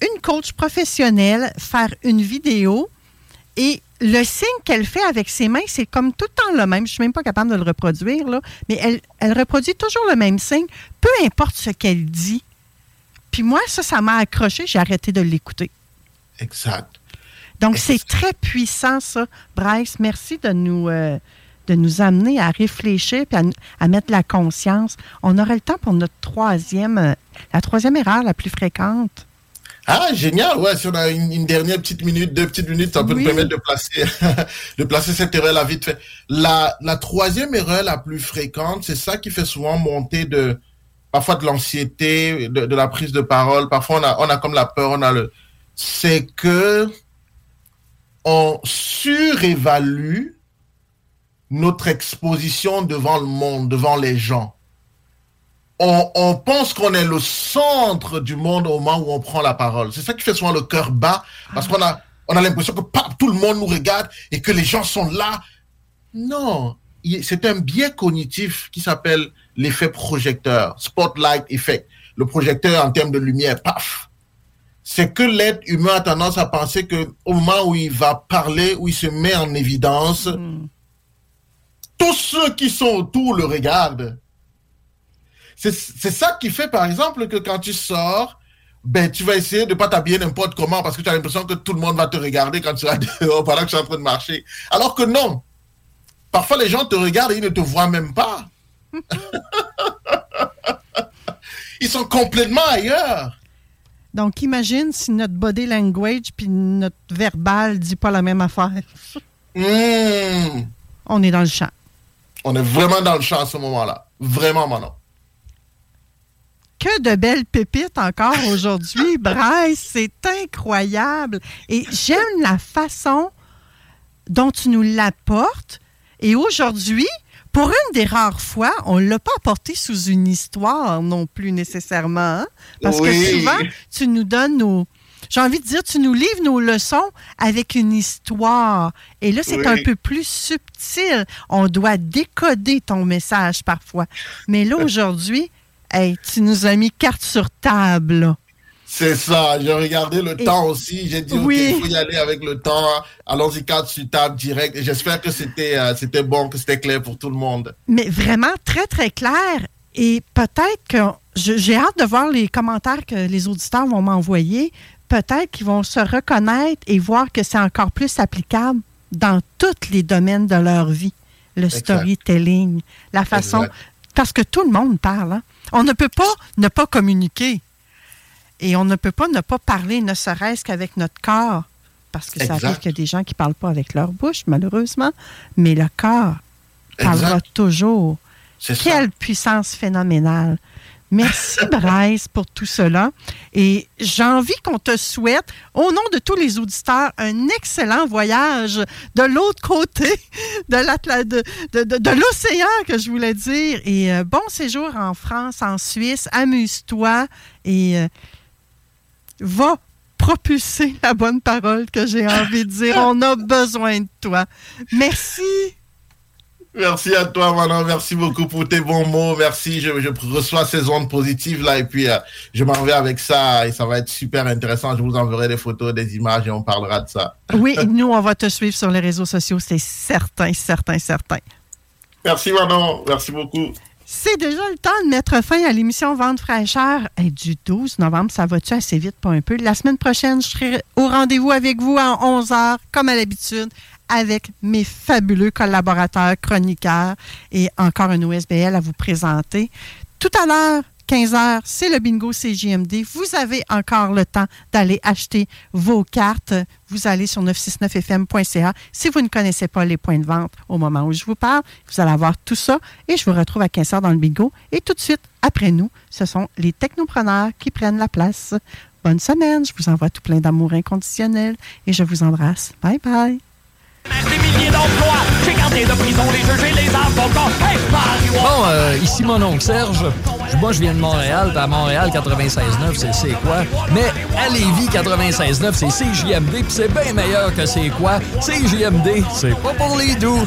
une coach professionnelle faire une vidéo et le signe qu'elle fait avec ses mains, c'est comme tout le temps le même. Je suis même pas capable de le reproduire, là, mais elle, elle reproduit toujours le même signe, peu importe ce qu'elle dit. Puis moi, ça, ça m'a accroché, j'ai arrêté de l'écouter. Exact. Donc, c'est très puissant, ça. Bryce, merci de nous, euh, de nous amener à réfléchir et à, à mettre la conscience. On aurait le temps pour notre troisième, euh, la troisième erreur la plus fréquente. Ah, génial, ouais, si on a une, une dernière petite minute, deux petites minutes, ça peut Oui. nous permettre de placer, de placer cette erreur là vite fait. La, la troisième erreur la plus fréquente, c'est ça qui fait souvent monter de, parfois de l'anxiété, de, de la prise de parole, parfois on a, on a comme la peur, on a le, c'est que on surévalue notre exposition devant le monde, devant les gens on, on pense qu'on est le centre du monde au moment où on prend la parole. C'est ça qui fait souvent le cœur bas, parce qu'on a, on a l'impression que paf, tout le monde nous regarde et que les gens sont là. Non, c'est un biais cognitif qui s'appelle l'effet projecteur, spotlight effect. Le projecteur en termes de lumière, paf. C'est que l'être humain a tendance à penser que au moment où il va parler, où il se met en évidence, tous ceux qui sont autour le regardent. C'est ça qui fait, par exemple, que quand tu sors, ben, tu vas essayer de pas t'habiller n'importe comment parce que tu as l'impression que tout le monde va te regarder quand tu vas dehors pendant que tu es en train de marcher. Alors que non. Parfois, les gens te regardent et ils ne te voient même pas. ils sont complètement ailleurs. Donc, imagine si notre body language puis notre verbal dit pas la même affaire. Hmm. On est dans le champ. On est vraiment dans le champ à ce moment-là. Vraiment, Manon. Que de belles pépites encore aujourd'hui, Bryce. C'est incroyable. Et j'aime la façon dont tu nous l'apportes. Et aujourd'hui, pour une des rares fois, on ne l'a pas apporté sous une histoire non plus nécessairement. hein? Parce Oui. que souvent, tu nous donnes nos... J'ai envie de dire, tu nous livres nos leçons avec une histoire. Et là, c'est Oui. un peu plus subtil. On doit décoder ton message parfois. Mais là, aujourd'hui, hey, tu nous as mis carte sur table. là. C'est ça. J'ai regardé le temps aussi. J'ai dit, OK, Oui. il faut y aller avec le temps. Allons-y, carte sur table direct. Et j'espère que c'était euh, c'était bon, que c'était clair pour tout le monde. Mais vraiment très, très clair. Et peut-être que je- j'ai hâte de voir les commentaires que les auditeurs vont m'envoyer. Peut-être qu'ils vont se reconnaître et voir que c'est encore plus applicable dans tous les domaines de leur vie. le Exact. storytelling, la façon. Exact. Parce que tout le monde parle. hein. On ne peut pas ne pas communiquer. Et on ne peut pas ne pas parler, ne serait-ce qu'avec notre corps. Parce que ça arrive qu'il y a des gens qui ne parlent pas avec leur bouche, malheureusement. Mais le corps parlera toujours. Ça. Quelle puissance phénoménale. Merci, Bryce, pour tout cela. Et j'ai envie qu'on te souhaite, au nom de tous les auditeurs, un excellent voyage de l'autre côté de l'Atla- de, de- de- de l'océan, que je voulais dire. Et euh, bon séjour en France, en Suisse. Amuse-toi et euh, va propulser la bonne parole que j'ai envie de dire. On a besoin de toi. Merci. Merci à toi, Manon. Merci beaucoup pour tes bons mots. Merci. Je, je reçois ces ondes positives là et puis euh, je m'en vais avec ça et ça va être super intéressant. Je vous enverrai des photos, des images et on parlera de ça. Oui, nous, on va te suivre sur les réseaux sociaux, c'est certain, certain, certain. Merci, Manon. Merci beaucoup. C'est déjà le temps de mettre fin à l'émission Vente fraîcheur du 12 novembre. Ça va-tu assez vite, pas un peu? La semaine prochaine, je serai au rendez-vous avec vous à 11h, comme à l'habitude, avec mes fabuleux collaborateurs chroniqueurs et encore un OSBL à vous présenter. Tout à l'heure, 15h, c'est le bingo CJMD. Vous avez encore le temps d'aller acheter vos cartes. Vous allez sur 969fm.ca. Si vous ne connaissez pas les points de vente au moment où je vous parle, vous allez avoir tout ça. Et je vous retrouve à 15h dans le bingo. Et tout de suite, après nous, ce sont les technopreneurs qui prennent la place. Bonne semaine. Je vous envoie tout plein d'amour inconditionnel et je vous embrasse. Bye bye. Bon, euh, ici mon oncle Serge. Moi, je viens de Montréal, puis à Montréal, 96.9, c'est c'est quoi? Mais à Lévis, 96.9, c'est CJMD, puis c'est bien meilleur que c'est quoi? CJMD, c'est pas pour les doux.